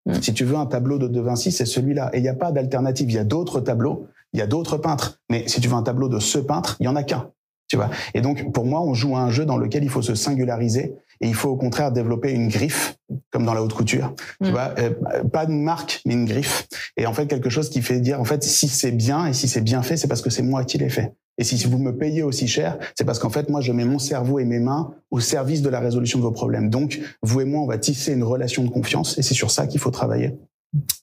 Mm. Si tu veux un tableau de De Vinci, c'est celui-là. Et il n'y a pas d'alternative. Il y a d'autres tableaux, il y a d'autres peintres. Mais si tu veux un tableau de ce peintre, il y en a qu'un. Tu vois et donc, pour moi, on joue à un jeu dans lequel il faut se singulariser et il faut au contraire développer une griffe, comme dans la haute couture. Tu mm. vois, euh, pas une marque, mais une griffe. Et en fait, quelque chose qui fait dire, en fait, si c'est bien et si c'est bien fait, c'est parce que c'est moi qui l'ai fait. Et si vous me payez aussi cher, c'est parce qu'en fait, moi, je mets mon cerveau et mes mains au service de la résolution de vos problèmes. Donc, vous et moi, on va tisser une relation de confiance et c'est sur ça qu'il faut travailler.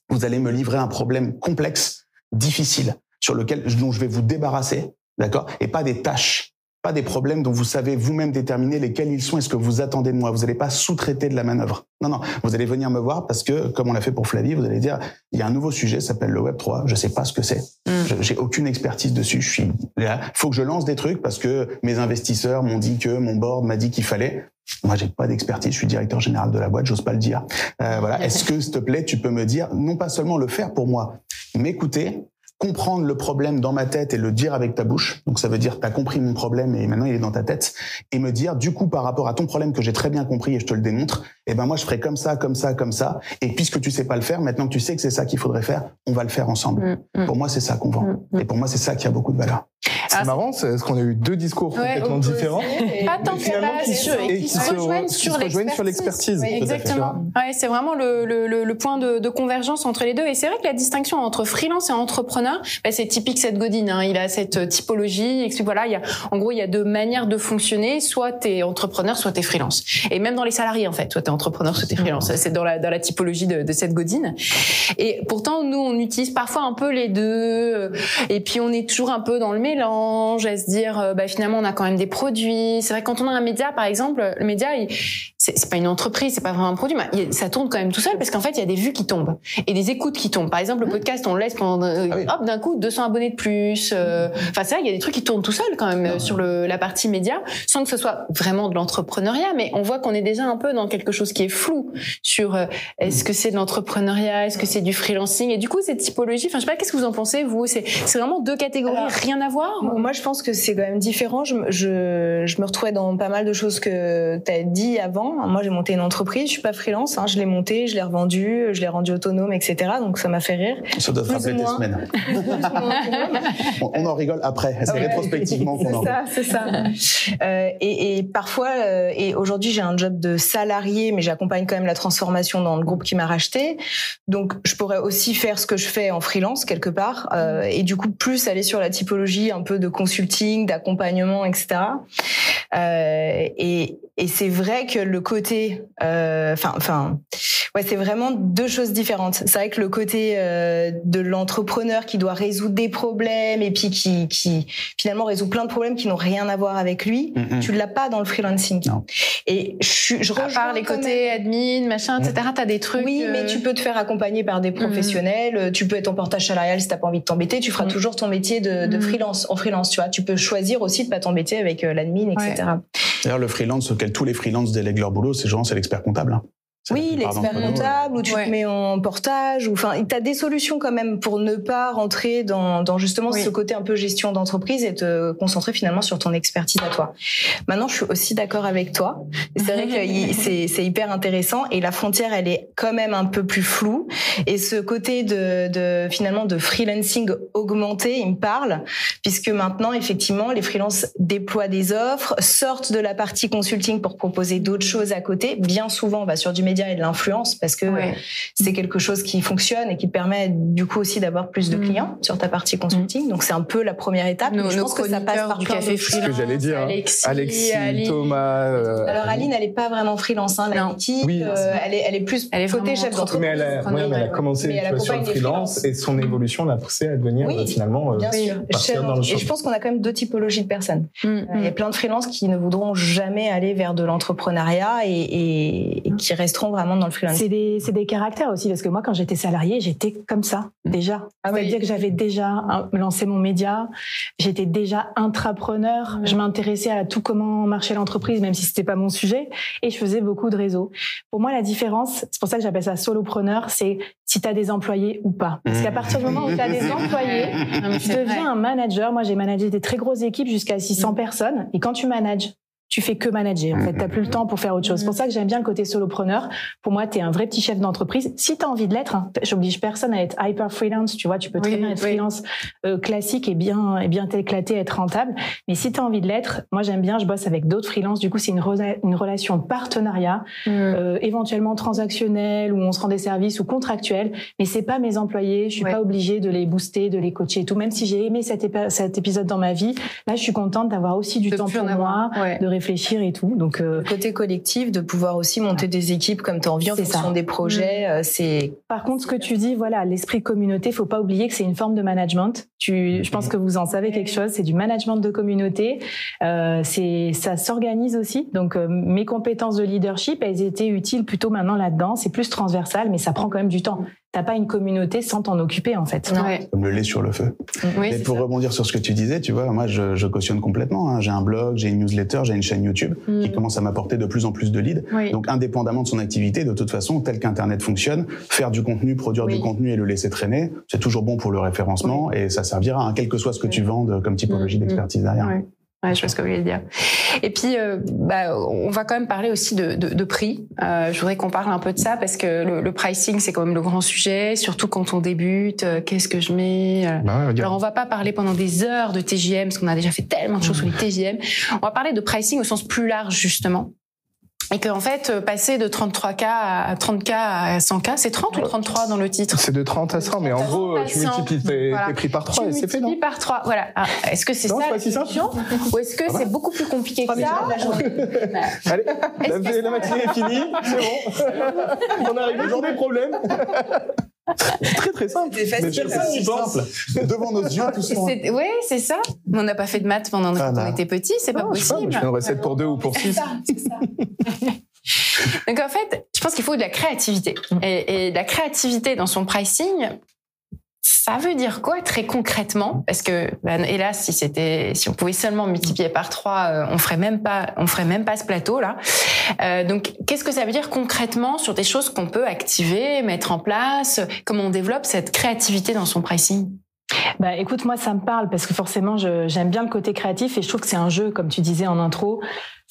Vous allez me livrer un problème complexe, difficile, sur lequel, dont je vais vous débarrasser, d'accord? Et pas des tâches pas des problèmes dont vous savez vous-même déterminer lesquels ils sont et ce que vous attendez de moi. Vous n'allez pas sous-traiter de la manœuvre. Non, non. Vous allez venir me voir parce que, comme on l'a fait pour Flavie, vous allez dire, il y a un nouveau sujet, s'appelle le Web 3. Je sais pas ce que c'est. Mm. J'ai aucune expertise dessus. Je suis là. Faut que je lance des trucs parce que mes investisseurs m'ont dit que mon board m'a dit qu'il fallait. Moi, j'ai pas d'expertise. Je suis directeur général de la boîte. J'ose pas le dire. Euh, voilà. Est-ce que, s'il te plaît, tu peux me dire, non pas seulement le faire pour moi, m'écouter comprendre le problème dans ma tête et le dire avec ta bouche. Donc ça veut dire tu as compris mon problème et maintenant il est dans ta tête et me dire du coup par rapport à ton problème que j'ai très bien compris et je te le démontre, eh ben moi je ferai comme ça, comme ça, comme ça et puisque tu sais pas le faire, maintenant que tu sais que c'est ça qu'il faudrait faire, on va le faire ensemble. Mm, mm. Pour moi c'est ça qu'on vend mm, et pour moi c'est ça qui a beaucoup de valeur. C'est marrant, c'est ce qu'on a eu deux discours complètement différents. Pas tant que et qui se rejoignent sur l'expertise. exactement. Ouais, c'est vraiment le, le, le, point de, de, convergence entre les deux. Et c'est vrai que la distinction entre freelance et entrepreneur, bah, c'est typique cette Godin. Hein. Il a cette typologie. Et voilà, il y a, en gros, il y a deux manières de fonctionner. Soit t'es entrepreneur, soit t'es freelance. Et même dans les salariés, en fait, soit t'es entrepreneur, soit t'es freelance. C'est dans la, dans la typologie de, de cette Godin. Et pourtant, nous, on utilise parfois un peu les deux. Et puis, on est toujours un peu dans le mélange à se dire euh, bah, finalement on a quand même des produits. C'est vrai quand on a un média par exemple, le média c'est pas une entreprise, c'est pas vraiment un produit, mais ça tourne quand même tout seul parce qu'en fait, il y a des vues qui tombent et des écoutes qui tombent. Par exemple, le mmh. podcast, on laisse pendant, euh, ah hop, d'un coup, 200 abonnés de plus. Euh, enfin, c'est vrai, il y a des trucs qui tournent tout seul quand même euh, sur le, la partie média, sans que ce soit vraiment de l'entrepreneuriat, mais on voit qu'on est déjà un peu dans quelque chose qui est flou sur est-ce que c'est de l'entrepreneuriat, est-ce que c'est du freelancing, et du coup, cette typologie, enfin, je sais pas, qu'est-ce que vous en pensez, vous? C'est vraiment deux catégories, rien à voir Moi, je pense que c'est quand même différent. Je, je, je me retrouvais dans pas mal de choses que tu as dit avant moi, j'ai monté une entreprise, je suis pas freelance, hein, je l'ai montée, je l'ai revendue, je l'ai rendue autonome, etc. Donc ça m'a fait rire. Ça doit te rappeler tes semaines. on, en rigole après. C'est rétrospectivement qu'on en C'est ça, c'est ça. Euh, et, et, parfois, euh, et aujourd'hui, j'ai un job de salarié, mais j'accompagne quand même la transformation dans le groupe qui m'a racheté. Donc, je pourrais aussi faire ce que je fais en freelance quelque part, euh, et du coup plus aller sur la typologie un peu de consulting, d'accompagnement, etc. Et, et c'est vrai que le côté, euh, enfin, enfin, ouais, c'est vraiment deux choses différentes. C'est vrai que le côté euh, de l'entrepreneur qui doit résoudre des problèmes et puis qui, qui finalement résout plein de problèmes qui n'ont rien à voir avec lui, mm, mm. tu l'as pas dans le freelancing. Non. Et je, je à part les côtés admin, machin, etc. Mm. T'as des trucs. Oui, mais tu peux te faire accompagner par des professionnels. Tu peux être en portage salarial si t'as pas envie de t'embêter. Tu feras toujours ton métier de, de freelance en freelance. Tu vois, tu peux choisir aussi de pas t'embêter avec euh, l'admin, etc. D'ailleurs, le freelance tous les freelances délèguent leur boulot, c'est genre c'est l'expert comptable. Oui, l'expert comptable, ou tu te mets en portage, ou enfin, tu as des solutions quand même pour ne pas rentrer dans, dans justement ce côté un peu gestion d'entreprise et te concentrer finalement sur ton expertise à toi. Maintenant, je suis aussi d'accord avec toi. C'est vrai que c'est hyper intéressant et la frontière, elle est quand même un peu plus floue. Et ce côté de, de finalement de freelancing augmenté, il me parle, puisque maintenant, effectivement, les freelances déploient des offres, sortent de la partie consulting pour proposer d'autres choses à côté. Bien souvent, on va sur du média et de l'influence parce que c'est quelque chose qui fonctionne et qui permet du coup aussi d'avoir plus de mm. clients sur ta partie consulting. Donc c'est un peu la première étape. je pense que ça passe par du café freelance. Ce que j'allais dire. Hein. Alexis, Thomas. Euh, Alors Aline, elle est pas vraiment freelance. Hein, oui, euh, elle est, elle est plus elle est côté chef d'entreprise. Mais elle a, mais elle a commencé mais elle sur le freelance et son évolution l'a poussé à devenir euh, finalement bien sûr. Dans le et je pense qu'on a quand même deux typologies de personnes. Mm. Il y a plein de freelances qui ne voudront jamais aller vers de l'entrepreneuriat et, et qui resteront vraiment dans le freelance. C'est des, c'est des caractères aussi, parce que moi, quand j'étais salariée, j'étais comme ça, mmh. déjà. Ah C'est-à-dire que j'avais déjà lancé mon média, j'étais déjà intrapreneur, mmh. je m'intéressais à tout comment marchait l'entreprise, même si c'était pas mon sujet, et je faisais beaucoup de réseaux. Pour moi, la différence, c'est pour ça que j'appelle ça solopreneur, c'est si tu as des employés ou pas. Parce qu'à partir du moment où tu as des employés, tu deviens un manager. Moi, j'ai managé des très grosses équipes jusqu'à 600 mmh. personnes. Et quand tu manages tu fais que manager. En fait, t'as plus le temps pour faire autre chose. C'est pour ça que j'aime bien le côté solopreneur. Pour moi, tu es un vrai petit chef d'entreprise. Si tu as envie de l'être, hein, j'oblige personne à être hyper freelance. Tu vois, tu peux très bien être freelance euh, classique et bien et bien t'éclater, être rentable. Mais si tu as envie de l'être, moi j'aime bien. Je bosse avec d'autres freelances. Du coup, c'est une, une relation partenariat, mm. euh, éventuellement transactionnelle où on se rend des services ou contractuels. Mais c'est pas mes employés. Je suis pas obligée de les booster, de les coacher et tout. Même si j'ai aimé cet, cet, épisode dans ma vie, là, je suis contente d'avoir aussi du temps pour moi, de réfléchir et tout. Donc euh, côté collectif, de pouvoir aussi monter des équipes comme tu as envie en fonction des projets, mmh. euh, c'est. Par contre, ce que tu dis, voilà, l'esprit communauté, faut pas oublier que c'est une forme de management. Tu, je pense que vous en savez quelque chose. C'est du management de communauté. Euh, c'est, ça s'organise aussi. Donc mes compétences de leadership, elles étaient utiles plutôt maintenant là-dedans. C'est plus transversal, mais ça prend quand même du temps t'as pas une communauté sans t'en occuper en fait. Comme le lait sur le feu. Mais pour rebondir sur ce que tu disais, tu vois, moi je, je cautionne complètement. Hein. J'ai un blog, j'ai une newsletter, j'ai une chaîne YouTube qui mm. commence à m'apporter de plus en plus de leads. Donc indépendamment de son activité, de toute façon, tel qu'Internet fonctionne, faire du contenu, produire du contenu et le laisser traîner, c'est toujours bon pour le référencement et ça servira, hein, quel que soit ce que tu vendes comme typologie mm. d'expertise derrière. Ouais, je vois ce que vous voulez dire. Et puis, euh, bah, on va quand même parler aussi de, de, de prix. Euh, je voudrais qu'on parle un peu de ça parce que le, le pricing, c'est quand même le grand sujet, surtout quand on débute. Euh, qu'est-ce que je mets euh, bah Alors, on va pas parler pendant des heures de TGM parce qu'on a déjà fait tellement de choses sur les TGM. On va parler de pricing au sens plus large justement et qu'en fait, euh, passer de 33K à 30K à 100K, c'est 30 ou 33 dans le titre? C'est de 30 à 100, mais en gros, tu multiplies tes, prix par 3 et c'est fait, non Tu par 3, voilà. Ah, est-ce que c'est ça la solution Ou est-ce que ah c'est beaucoup plus compliqué que ça Allez, la, la matinée est finie, c'est bon. On a réglé tous les problèmes. C'est très très simple. C'est facile. Mais simple. Devant nos yeux, tout ça. Oui, c'est ça. On n'a pas fait de maths pendant ah, quand on était petit, c'est pas possible. Pas, je fais une recette pour deux ou pour six. C'est ça. Donc en fait, je pense qu'il faut de la créativité. Et, et la créativité dans son pricing, ça veut dire quoi très concrètement? Parce que ben, hélas, si c'était, si on pouvait seulement multiplier par trois, euh, on ferait même pas, on ferait même pas ce plateau là. Euh, donc, qu'est-ce que ça veut dire concrètement sur des choses qu'on peut activer, mettre en place? Comment on développe cette créativité dans son pricing? Bah, écoute, moi, ça me parle parce que forcément, j'aime bien le côté créatif et je trouve que c'est un jeu, comme tu disais en intro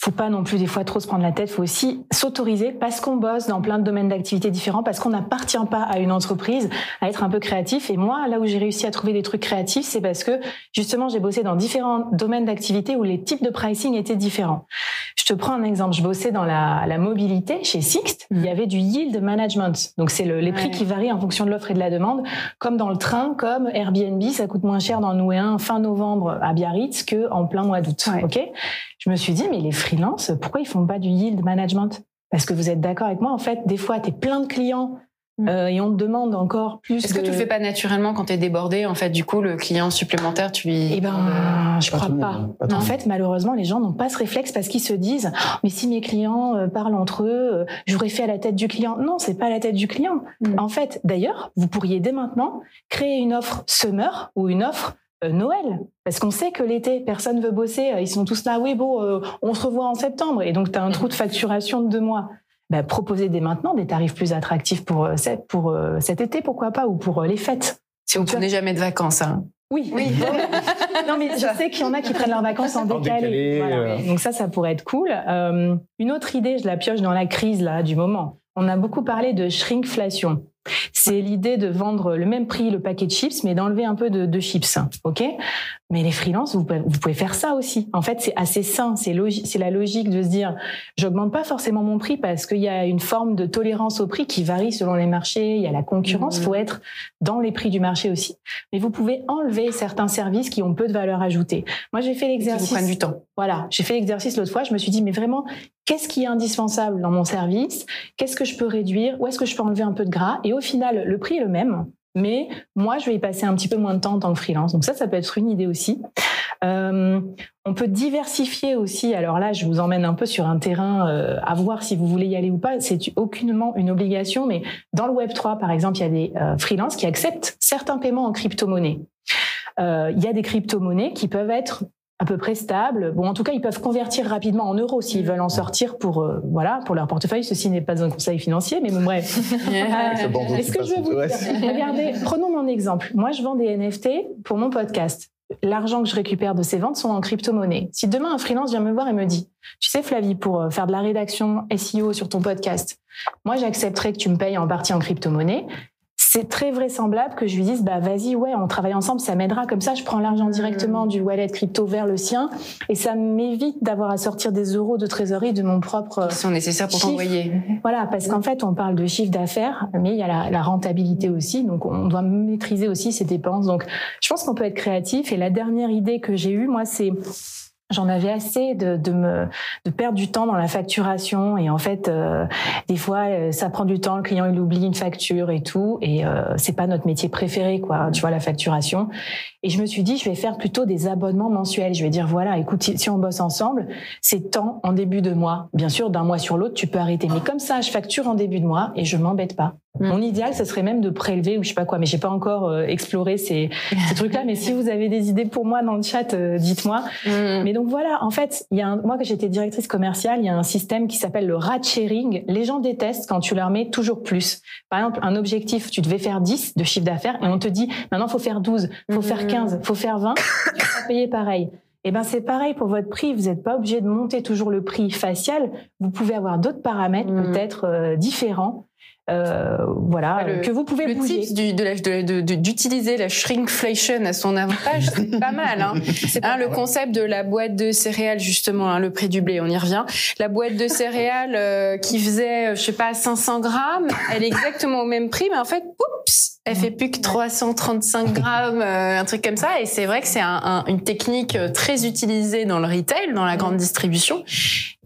faut pas non plus des fois trop se prendre la tête. Faut aussi s'autoriser parce qu'on bosse dans plein de domaines d'activité différents, parce qu'on n'appartient pas à une entreprise, à être un peu créatif. Et moi, là où j'ai réussi à trouver des trucs créatifs, c'est parce que justement j'ai bossé dans différents domaines d'activité où les types de pricing étaient différents. Je te prends un exemple. Je bossais dans la, la mobilité chez Sixt. Il y mm. avait du yield management. Donc c'est le, les prix qui varient en fonction de l'offre et de la demande, comme dans le train, comme Airbnb. Ça coûte moins cher d'en louer un fin novembre à Biarritz que en plein mois d'août. Ok? Je me suis dit, mais les pourquoi ils font pas du yield management? Parce que vous êtes d'accord avec moi, en fait, des fois, tu es plein de clients mm. euh, et on te demande encore plus. Est-ce que tu le fais pas naturellement quand tu es débordé En fait, du coup, le client supplémentaire, tu lui. Eh ben, je crois pas. en fait, malheureusement, les gens n'ont pas ce réflexe parce qu'ils se disent oh, mais si mes clients euh, parlent entre eux, euh, j'aurais fait à la tête du client. Non, c'est pas à la tête du client. Mm. En fait, d'ailleurs, vous pourriez dès maintenant créer une offre summer ou une offre euh, Noël. Parce qu'on sait que l'été, personne veut bosser. Euh, ils sont tous là, oui, bon, euh, on se revoit en septembre. Et donc, tu as un trou de facturation de deux mois. Bah, proposez dès maintenant des tarifs plus attractifs pour, pour cet été, pourquoi pas, ou pour les fêtes. Si vous prenez jamais de vacances, hein. Oui, oui. non, mais je sais qu'il y en a qui prennent leurs vacances en, décalé. Donc ça, ça pourrait être cool. une autre idée, je la pioche dans la crise là du moment. On a beaucoup parlé de shrinkflation. C'est l'idée de vendre le même prix le paquet de chips, mais d'enlever un peu de, de chips. Ok? Mais les freelances, vous pouvez, vous pouvez faire ça aussi. En fait, c'est assez sain. C'est c'est la logique de se dire, j'augmente pas forcément mon prix parce qu'il y a une forme de tolérance au prix qui varie selon les marchés. Il y a la concurrence. Il mmh. faut être dans les prix du marché aussi. Mais vous pouvez enlever certains services qui ont peu de valeur ajoutée. Moi, j'ai fait l'exercice. du temps. Voilà, j'ai fait l'exercice l'autre fois. Je me suis dit, mais vraiment, qu'est-ce qui est indispensable dans mon service Qu'est-ce que je peux réduire Où est-ce que je peux enlever un peu de gras Et au final, le prix est le même, mais moi, je vais y passer un petit peu moins de temps en tant que freelance. Donc ça, ça peut être une idée aussi. Euh, on peut diversifier aussi. Alors là, je vous emmène un peu sur un terrain euh, à voir si vous voulez y aller ou pas. C'est aucunement une obligation, mais dans le Web 3, par exemple, il y a des euh, freelances qui acceptent certains paiements en crypto-monnaie. Euh, il y a des crypto-monnaies qui peuvent être à peu près stable. Bon, en tout cas, ils peuvent convertir rapidement en euros s'ils veulent en sortir pour euh, voilà pour leur portefeuille. Ceci n'est pas un conseil financier, mais bon, bref. Est-ce que je veux vous dire Regardez, prenons mon exemple. Moi, je vends des NFT pour mon podcast. L'argent que je récupère de ces ventes sont en crypto-monnaie. Si demain un freelance vient me voir et me dit, tu sais Flavie, pour euh, faire de la rédaction SEO sur ton podcast, moi j'accepterais que tu me payes en partie en crypto-monnaie c'est très vraisemblable que je lui dise bah vas-y ouais on travaille ensemble ça m'aidera. Comme ça je prends l'argent mmh. directement du wallet crypto vers le sien. Et ça m'évite d'avoir à sortir des euros de trésorerie de mon propre qui sont nécessaires pour t'envoyer. Voilà parce qu'en fait on parle de chiffre d'affaires mais il y a la, la, rentabilité aussi. Donc on doit maîtriser aussi ses dépenses. Donc je pense qu'on peut être créatif. Et la dernière idée que j'ai eue moi c'est j'en avais assez de, de, me de perdre du temps dans la facturation et en fait euh, des fois euh, ça prend du temps le client il oublie une facture et tout et euh, c'est pas notre métier préféré quoi tu vois la facturation et je me suis dit je vais faire plutôt des abonnements mensuels je vais dire voilà écoute si on bosse ensemble c'est temps en début de mois bien sûr d'un mois sur l'autre tu peux arrêter mais comme ça je facture en début de mois et je m'embête pas Mm. Mon idéal, ce serait même de prélever ou je sais pas quoi, mais j'ai pas encore euh, exploré ces, ces trucs-là. Mais si vous avez des idées pour moi dans le chat, euh, dites-moi. Mm. Mais donc voilà, en fait, il y a un, moi que j'étais directrice commerciale, il y a un système qui s'appelle le rat sharing. Les gens détestent quand tu leur mets toujours plus. Par exemple, un objectif, tu devais faire 10 de chiffre d'affaires et on te dit maintenant faut faire 12, faut faire 15, mm. faut faire 20, tu vas payer pareil. Eh ben c'est pareil pour votre prix. Vous n'êtes pas obligé de monter toujours le prix facial. Vous pouvez avoir d'autres paramètres peut-être euh, différents euh, voilà, que vous pouvez le bouger. d'utiliser la shrinkflation à son avantage, c'est pas mal. Hein. hein le concept de la boîte de céréales, justement, hein, le prix du blé, on y revient. La boîte de céréales euh, qui faisait, je sais pas, 500 grammes, elle est exactement au même prix, mais en fait, oups, elle fait plus que 335 grammes, euh, un truc comme ça. Et c'est vrai que c'est un, une technique très utilisée dans le retail, dans la grande distribution.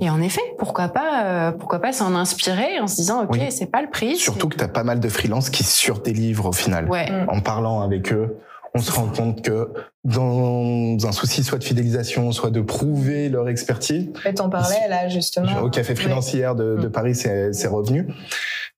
Et en effet, pourquoi pas, pourquoi pas s'en inspirer en se disant, ok, c'est pas le prix Surtout que tu as pas mal de freelances qui surdélivrent au final. En parlant avec eux, On se rend compte que dans un souci soit de fidélisation, soit de prouver leur expertise. Et t'en parlais là justement. Au café financière de, de, mm. Paris, c'est revenu.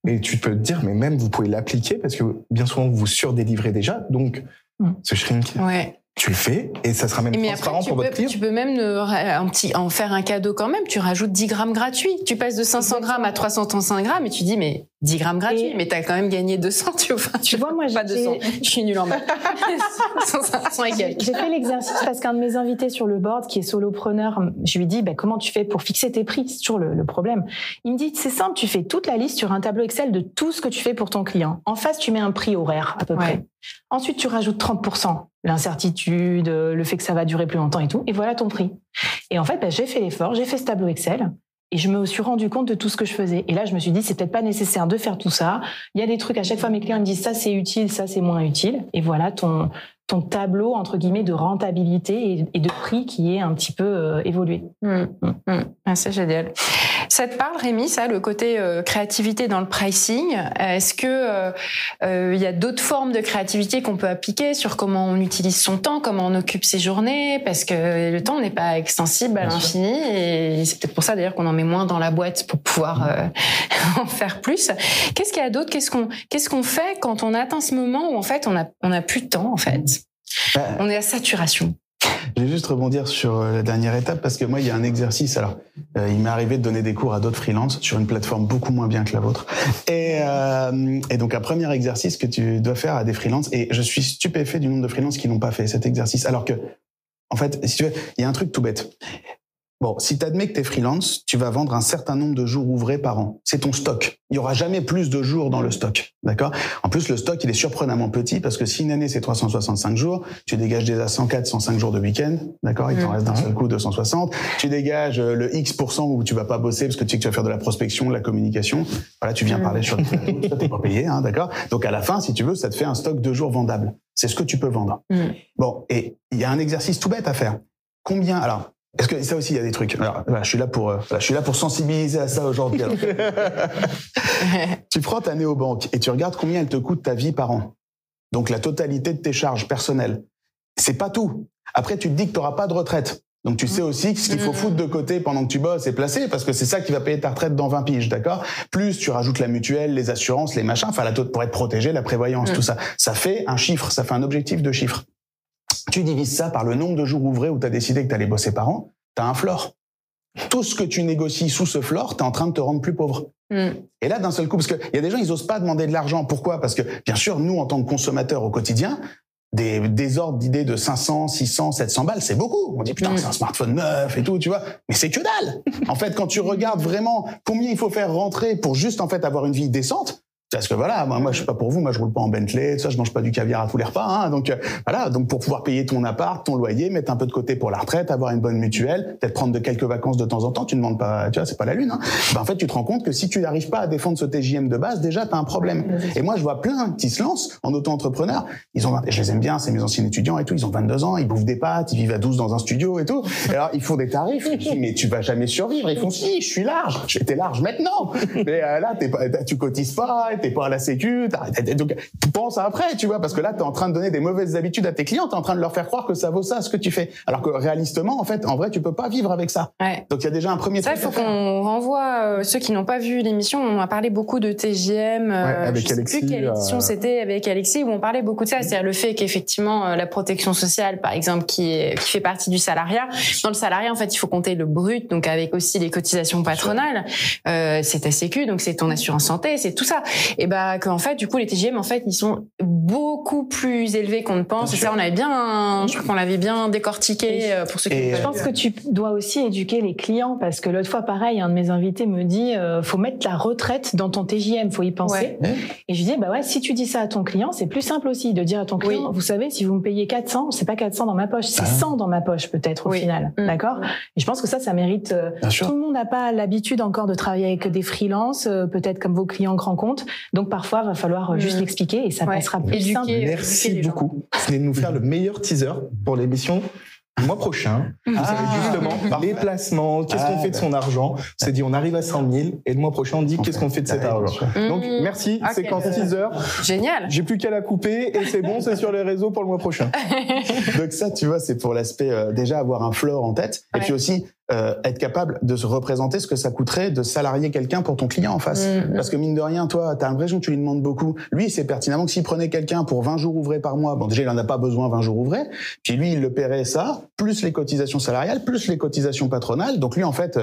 Et tu peux te dire, mais même vous pouvez l'appliquer parce que bien souvent vous surdélivrez déjà. Donc, mm. ce shrink. Ouais tu le fais et ça sera même transparent pour votre client. Tu peux même un petit, en faire un cadeau quand même. Tu rajoutes 10 grammes gratuits. Tu passes de 500 grammes à 335 grammes et tu dis mais 10 grammes gratuits, mais t'as quand même gagné 200. Tu vois, tu vois moi pas 200. Je suis nulle en maths. J'ai fait l'exercice parce qu'un de mes invités sur le board qui est solopreneur, je lui dis bah, comment tu fais pour fixer tes prix? C'est toujours le, problème. Il me dit c'est simple, tu fais toute la liste sur un tableau Excel de tout ce que tu fais pour ton client. En face, tu mets un prix horaire à peu près. Ensuite, tu rajoutes 30%, l'incertitude, le fait que ça va durer plus longtemps et tout, et voilà ton prix. Et en fait, bah, j'ai fait l'effort, j'ai fait ce tableau Excel, et je me suis rendu compte de tout ce que je faisais. Et là, je me suis dit, c'est peut-être pas nécessaire de faire tout ça. Il y a des trucs, à chaque fois, mes clients me disent, ça c'est utile, ça c'est moins utile. Et voilà ton, ton tableau, entre guillemets, de rentabilité et, de prix qui est un petit peu euh, évolué. Mmh, mmh. Ah, c'est génial. Ça te parle, Rémi, ça, le côté euh, créativité dans le pricing? Est-ce que euh, euh, il y a d'autres formes de créativité qu'on peut appliquer sur comment on utilise son temps, comment on occupe ses journées? Parce que le temps n'est pas extensible à l'infini, et c'est peut-être pour ça d'ailleurs qu'on en met moins dans la boîte pour pouvoir en faire plus. Qu'est-ce qu'il y a d'autre? Qu'est-ce qu'on qu'est-ce qu'on fait quand on atteint ce moment où en fait on a on a plus de temps en fait? Bah, On est à saturation. Je vais juste rebondir sur euh, la dernière étape parce que moi, il y a un exercice. Alors, euh, il m'est arrivé de donner des cours à d'autres freelances sur une plateforme beaucoup moins bien que la vôtre. Et, euh, et donc, un premier exercice que tu dois faire à des freelances, et je suis stupéfait du nombre de freelances qui n'ont pas fait cet exercice. Alors que, en fait, si tu veux, il y a un truc tout bête. Bon, si tu admets que tu es freelance, tu vas vendre un certain nombre de jours ouvrés par an. C'est ton stock. Il y aura jamais plus de jours dans le stock. D'accord? En plus, le stock, il est surprenamment petit parce que si une année, c'est 365 jours, tu dégages déjà 104, 105 jours de week-end. D'accord? Il t'en mmh. reste d'un seul coup 260. Tu dégages euh, le X% où tu vas pas bosser parce que tu sais que tu vas faire de la prospection, de la communication. Voilà, tu viens mmh. parler sur le plateau. t'es pas payé, hein, d'accord? Donc, à la fin, si tu veux, ça te fait un stock de jours vendables. C'est ce que tu peux vendre. Mmh. Bon, et il y a un exercice tout bête à faire. Combien Alors, est-ce que ça aussi, il y a des trucs. Alors, je suis là pour, euh, je suis là pour sensibiliser à ça aujourd'hui. tu prends ta néobanque et tu regardes combien elle te coûte ta vie par an. Donc la totalité de tes charges personnelles. C'est pas tout. Après, tu te dis que tu n'auras pas de retraite. Donc tu sais aussi ce qu'il faut mm. foutre de côté pendant que tu bosses et placer parce que c'est ça qui va payer ta retraite dans 20 piges, d'accord? Plus tu rajoutes la mutuelle, les assurances, les machins, enfin la pour être protégé, la prévoyance, mm. tout ça. Ça fait un chiffre, ça fait un objectif de chiffre. Tu divises ça par le nombre de jours ouvrés où tu as décidé que tu allais bosser par an, tu as un floor. Tout ce que tu négocies sous ce floor, tu es en train de te rendre plus pauvre. Hmm. Et là, d'un seul coup, parce qu'il y a des gens, ils osent pas demander de l'argent. Pourquoi? Parce que, bien sûr, nous, en tant que consommateurs au quotidien, des, des ordres d'idées de 500, 600, 700 balles, c'est beaucoup. On dit putain, hmm. c'est un smartphone neuf et tout, tu vois. Mais c'est que dalle. En fait, quand tu regardes vraiment combien il faut faire rentrer pour juste en fait avoir une vie décente, parce que voilà, moi, moi je suis pas pour vous, moi je roule pas en Bentley, ça je mange pas du caviar à tous les repas, hein, donc euh, voilà, donc pour pouvoir payer ton appart, ton loyer, mettre un peu de côté pour la retraite, avoir une bonne mutuelle, peut-être prendre de quelques vacances de temps en temps, tu ne demandes pas, tu vois, c'est pas la lune. Hein. Ben, en fait, tu te rends compte que si tu n'arrives pas à défendre ce TJM de base, déjà tu as un problème. Et moi je vois plein qui se lancent en auto-entrepreneur, ils ont, je les aime bien, c'est mes anciens étudiants et tout, ils ont 22 ans, ils bouffent des pâtes, ils vivent à 12 dans un studio et tout. alors ils font des tarifs, mais tu vas jamais survivre. Ils font si, je suis large, j'étais large maintenant, mais euh, là t'es pas, tu cotises pas, t'es pas à la sécu donc, tu penses après, tu vois, parce que là, tu es en train de donner des mauvaises habitudes à tes clients, tu es en train de leur faire croire que ça vaut ça, ce que tu fais. Alors que réalistement, en fait, en vrai, tu peux pas vivre avec ça. Donc, il y a déjà un premier Ça, il faut qu'on renvoie euh, ceux qui n'ont pas vu l'émission. On a parlé beaucoup de TGM. Euh, avec je Alexis. Plus quelle euh, édition c'était avec Alexis où on parlait beaucoup de ça. C'est-à-dire le fait qu'effectivement, la protection sociale, par exemple, qui, est, qui fait partie du salariat. Dans le salariat, en fait, il faut compter le brut, donc avec aussi les cotisations patronales. Euh, c'est ta sécu, donc c'est ton assurance santé, c'est tout ça. Et bah, qu'en fait, du coup, les TGM, en fait, ils sont beaucoup plus élevés qu'on ne pense. Et ça, on avait bien, je crois qu'on l'avait bien décortiqué euh, pour ceux qui. je pense que tu dois aussi éduquer les clients parce que l'autre fois, pareil, un de mes invités me dit, euh, faut mettre la retraite dans ton TGM, faut y penser. Et je dis, bah ouais, si tu dis ça à ton client, c'est plus simple aussi de dire à ton client, vous savez, si vous me payez 400, c'est pas 400 dans ma poche, c'est 100 ah. dans ma poche peut-être au final, mm. d'accord? Et je pense que ça, ça mérite. Euh, tout le monde n'a pas l'habitude encore de travailler avec des freelances, peut-être comme vos clients grands comptes. Donc parfois, va falloir euh, juste mm. l'expliquer et ça passera plus simple. Merci beaucoup. Vous venez de nous faire le meilleur teaser pour l'émission Le mois prochain, vous savez ah. justement les placements, qu'est-ce qu'on fait de son argent? On s'est dit, on arrive à 100 000 et le mois prochain, on dit qu'est-ce qu'on fait de cet argent? Donc, mmh. merci, c'est quand 6 heures? Génial. J'ai plus qu'à la couper et c'est bon, c'est sur les réseaux pour le mois prochain. Donc ça, tu vois, c'est pour l'aspect euh, déjà avoir un floor en tête et puis aussi euh, être capable de se représenter ce que ça coûterait de salarier quelqu'un pour ton client en face. Mm, mm. Parce que mine de rien, toi, tu as l'impression que tu lui demandes beaucoup. Lui, c'est pertinemment que s'il prenait quelqu'un pour 20 jours ouvrés par mois, bon déjà, il en a pas besoin 20 jours ouvrés, puis lui, il le paierait ça, plus les cotisations salariales, plus les cotisations patronales. Donc lui, en fait,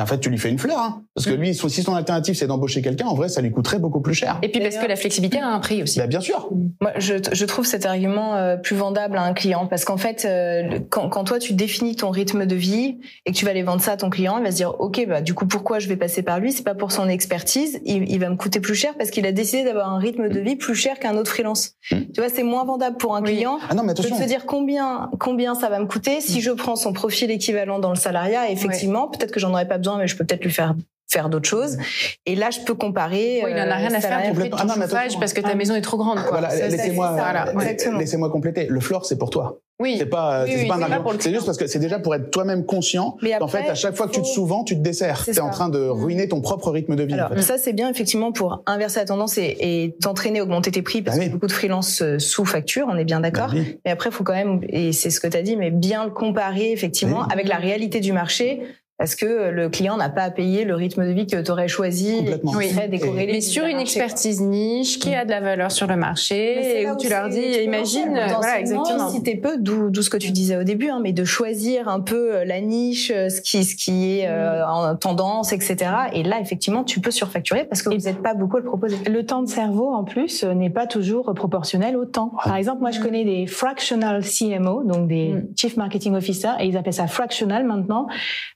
en fait, tu lui fais une fleur, hein. parce que mm. lui, si son alternative c'est d'embaucher quelqu'un, en vrai, ça lui coûterait beaucoup plus cher. Et puis parce que la flexibilité a un prix aussi. Bah, bien sûr. Moi, je, je, trouve cet argument euh, plus vendable à un client, parce qu'en fait, euh, quand, quand, toi tu définis ton rythme de vie et que tu vas aller vendre ça à ton client, il va se dire, ok, bah du coup, pourquoi je vais passer par lui? C'est pas pour son expertise, il, il, va me coûter plus cher parce qu'il a décidé d'avoir un rythme de vie plus cher qu'un autre freelance. Mm. Tu vois, c'est moins vendable pour un client ah non, mais attention. de se dire combien combien ça va me coûter si mm. je prends son profil équivalent dans le salariat. effectivement, peut-être que j'en aurais pas besoin, mais je peux peut-être lui faire faire d'autres choses. Et là, je peux comparer. il n'en a rien à faire ton ah parce que ta maison est trop grande. Voilà, laissez-moi laissez compléter. Le floor, c'est pour toi. Oui. C'est pas, oui, c'est pas C'est juste parce que c'est déjà pour être toi-même conscient qu'en fait, à chaque fois que tu te souvent, tu te desserres. Tu es en train de mm. ruiner ton propre rythme de vie. Alors, ça, c'est bien, effectivement, pour inverser la tendance et, t'entraîner, augmenter tes prix, parce bah que beaucoup de freelance euh, sous-facture, on est bien d'accord. Bah mais après, il faut quand même, et c'est ce que tu as dit, mais bien le comparer, effectivement, avec la réalité du marché parce que le client n'a pas à payer le rythme de vie que tu aurais choisi oui. Mais sur une expertise niche qui a de la valeur sur le marché et où tu leur dis imagine voilà exactement si t'es peu d'où ce que tu disais au début hein, mais de choisir un peu euh, la niche euh, ce qui ce qui est euh, mm. en tendance etc et là effectivement tu peux surfacturer parce que vous n'êtes pas beaucoup à le proposer le temps de cerveau en plus n'est pas toujours proportionnel au temps par exemple moi je mm. connais des fractional CMO donc des mm. Chief Marketing Officer et ils appellent ça fractional maintenant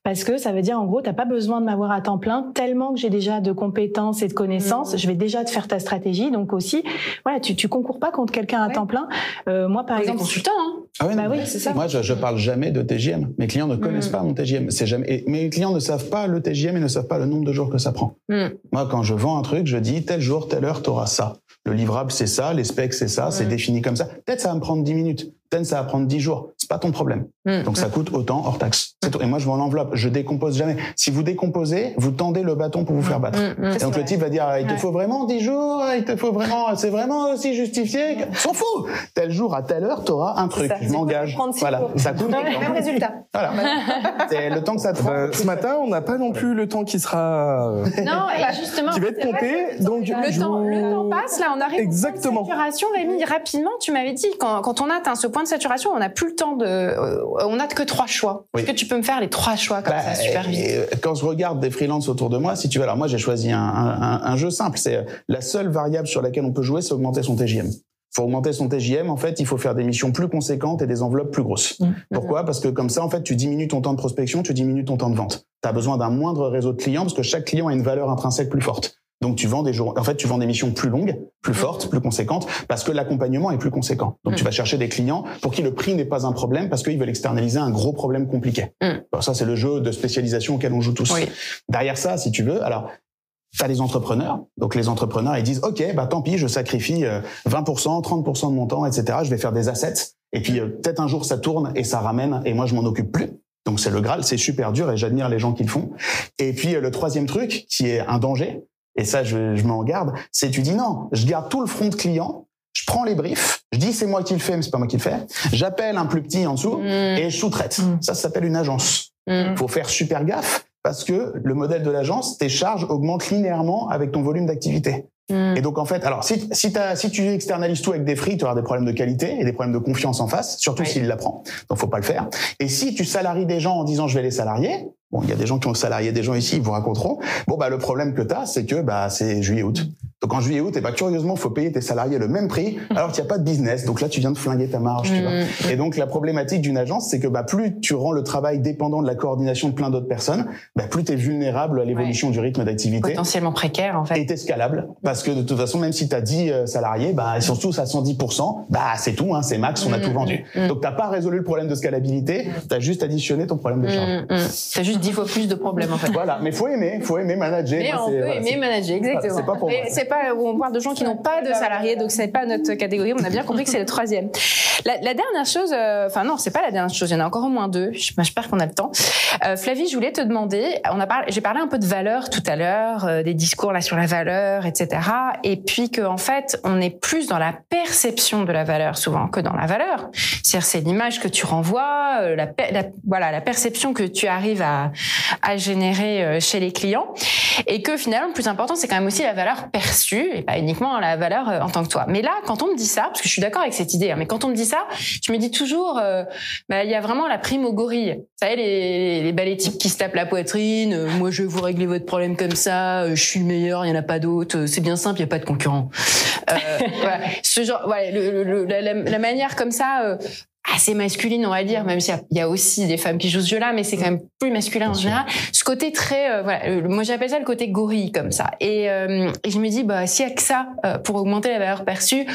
parce que ça veut dire en gros, t'as pas besoin de m'avoir à temps plein tellement que j'ai déjà de compétences et de connaissances. Mmh. Je vais déjà te faire ta stratégie. Donc aussi, voilà, tu, tu concours pas contre quelqu'un à temps plein. Euh, moi, par exemple, consultant. Hein. Ah bah oui, c'est ça. Moi, je, je parle jamais de TGM. Mes clients ne connaissent mmh. pas mon TGM. C'est jamais. Et mes clients ne savent pas le TGM et ne savent pas le nombre de jours que ça prend. Mmh. Moi, quand je vends un truc, je dis tel jour, telle heure, t'auras ça. Le livrable, c'est ça. Les specs, c'est ça. C'est défini comme ça. Peut-être ça va me prendre 10 minutes. Ça va prendre 10 jours. C'est pas ton problème. Mmh. Donc ça coûte autant hors taxe. Et moi, je vends l'enveloppe. Je décompose jamais. Si vous décomposez, vous tendez le bâton pour vous faire battre. Et donc le type va dire, il te faut vraiment 10 jours. Il te faut vraiment, c'est vraiment aussi justifié. S'en fout. Tel jour à telle heure, t'auras un truc. Je m'engage. Voilà. Ça coûte. Même résultat. Voilà. C'est le temps que ça te prend. ce matin, on n'a pas non plus le temps qui sera. Non, et justement. Qui va être compté. Donc le temps, le temps passe. Là, on arrive. Exactement. Rémi, rapidement, tu m'avais dit quand, quand on atteint ce point de saturation, on n'a plus le temps de, euh, on n'a que trois choix. Est-ce que tu peux me faire les trois choix comme ça, bah, super vite? euh, Quand je regarde des freelances autour de moi, si tu veux, alors moi j'ai choisi un, un, un jeu simple. C'est euh, la seule variable sur laquelle on peut jouer, c'est augmenter son TGM faut augmenter son TJM, en fait, il faut faire des missions plus conséquentes et des enveloppes plus grosses. Mmh. Pourquoi? Parce que comme ça, en fait, tu diminues ton temps de prospection, tu diminues ton temps de vente. Tu as besoin d'un moindre réseau de clients parce que chaque client a une valeur intrinsèque plus forte. Donc tu vends des jours, en fait, tu vends des missions plus longues, plus fortes, plus conséquentes, parce que l'accompagnement est plus conséquent. Donc tu vas chercher des clients pour qui le prix n'est pas un problème, parce qu'ils veulent externaliser un gros problème compliqué. Mm. ça, c'est le jeu de spécialisation auquel on joue tous. Derrière ça, si tu veux, alors T'as les entrepreneurs. Donc les entrepreneurs, ils disent, OK, bah tant pis, je sacrifie 20%, euh, 30% de mon temps, etc. Je vais faire des assets. Et puis euh, peut-être un jour ça tourne et ça ramène et moi je m'en occupe plus. Donc c'est le Graal, c'est super dur et j'admire les gens qui le font. Et puis euh, le troisième truc qui est un danger, et ça je, je m'en garde, c'est tu dis non, je garde tout le front de client, je prends les briefs, je dis c'est moi qui le fais, mais c'est pas moi qui le fais. J'appelle un plus petit en dessous mmh. et je sous-traite. Mmh. Ça, ça s'appelle une agence. Il mmh. faut faire super gaffe parce que le modèle de l'agence, tes charges augmentent linéairement avec ton volume d'activité. Mm. Et donc en fait, alors si, si, si tu externalises tout avec des frites, tu auras des problèmes de qualité et des problèmes de confiance en face, surtout s'il l'apprend. Donc faut pas le faire. Et si tu salaries des gens en disant je vais les salarier, bon, il y a des gens qui ont salarié des gens ici, ils vous raconteront. Bon bah le problème que tu as, c'est que bah c'est juillet août. Donc en juillet août, et bah curieusement, faut payer tes salariés le même prix alors qu'il n'y a pas de business. Donc là, tu viens de flinguer ta marge, tu vois. Mm. Et donc la problématique d'une agence, c'est que bah plus tu rends le travail dépendant de la coordination de plein d'autres personnes, bah plus tu es vulnérable à l'évolution du rythme d'activité. Potentiellement précaire en fait. Et escalable parce que de toute façon, même si tu as 10 euh, salariés, bah ils sont tous à 110%, bah c'est tout, hein, c'est max, on a tout mm. vendu. Mm. Donc t'as pas résolu le problème de scalabilité, tu as juste additionné ton problème de charge. Tu as juste 10 fois plus de problèmes en fait. Voilà, mais faut aimer, faut aimer manager. Mais on peut aimer manager, exactement. C'est pas pour moi. C'est pas, on parle de gens qui n'ont pas de salariés, donc c'est pas notre catégorie. On a bien compris que c'est le troisième. La, la dernière chose, euh, enfin non, c'est pas la dernière chose. Il y en a encore au moins deux. J'espère qu'on a le temps. Euh, Flavie, je voulais te demander. On a parlé, j'ai parlé un peu de valeur tout à l'heure, euh, des discours là sur la valeur, etc. Et puis que en fait, on est plus dans la perception de la valeur souvent que dans la valeur. C'est-à-dire, c'est l'image que tu renvoies, euh, la, la, voilà, la perception que tu arrives à, à générer chez les clients, et que finalement, le plus important, c'est quand même aussi la valeur perçue et pas uniquement la valeur en tant que toi. Mais là, quand on me dit ça, parce que je suis d'accord avec cette idée, hein, mais quand on me dit ça, je me dis toujours, euh, bah, il y a vraiment la prime au gorille. Vous savez, les, les balais types qui se tapent la poitrine, euh, moi je vais vous régler votre problème comme ça, euh, je suis le meilleur, il y en a pas d'autres, c'est bien simple, il y a pas de concurrent. voilà. Ce genre, voilà, le, la, la, manière comme ça, assez masculine, on va dire, même s'il y, a aussi des femmes qui jouent ce jeu-là, mais c'est quand même plus masculin en général. Ce côté très, euh, voilà, euh, moi j'appelle ça le côté gorille comme ça. Et, euh, et je me dis, bah s'il y a que ça pour augmenter la valeur perçue,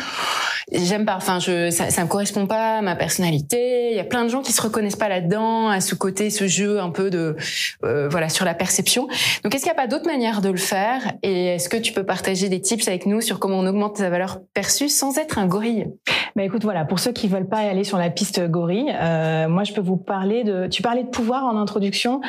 j'aime pas. Enfin, je, ça, ça me correspond pas à ma personnalité. Il y a plein de gens qui se reconnaissent pas là-dedans, à ce côté, ce jeu un peu de, voilà, sur la perception. Donc, est-ce qu'il n'y a pas d'autre manière de le faire? Et est-ce que tu peux partager des tips avec nous sur comment on augmente sa valeur perçue sans être un gorille? Bah écoute, voilà, pour ceux qui veulent pas aller sur la piste gorille. Euh, moi, je peux vous parler de. Tu parlais de pouvoir en introduction.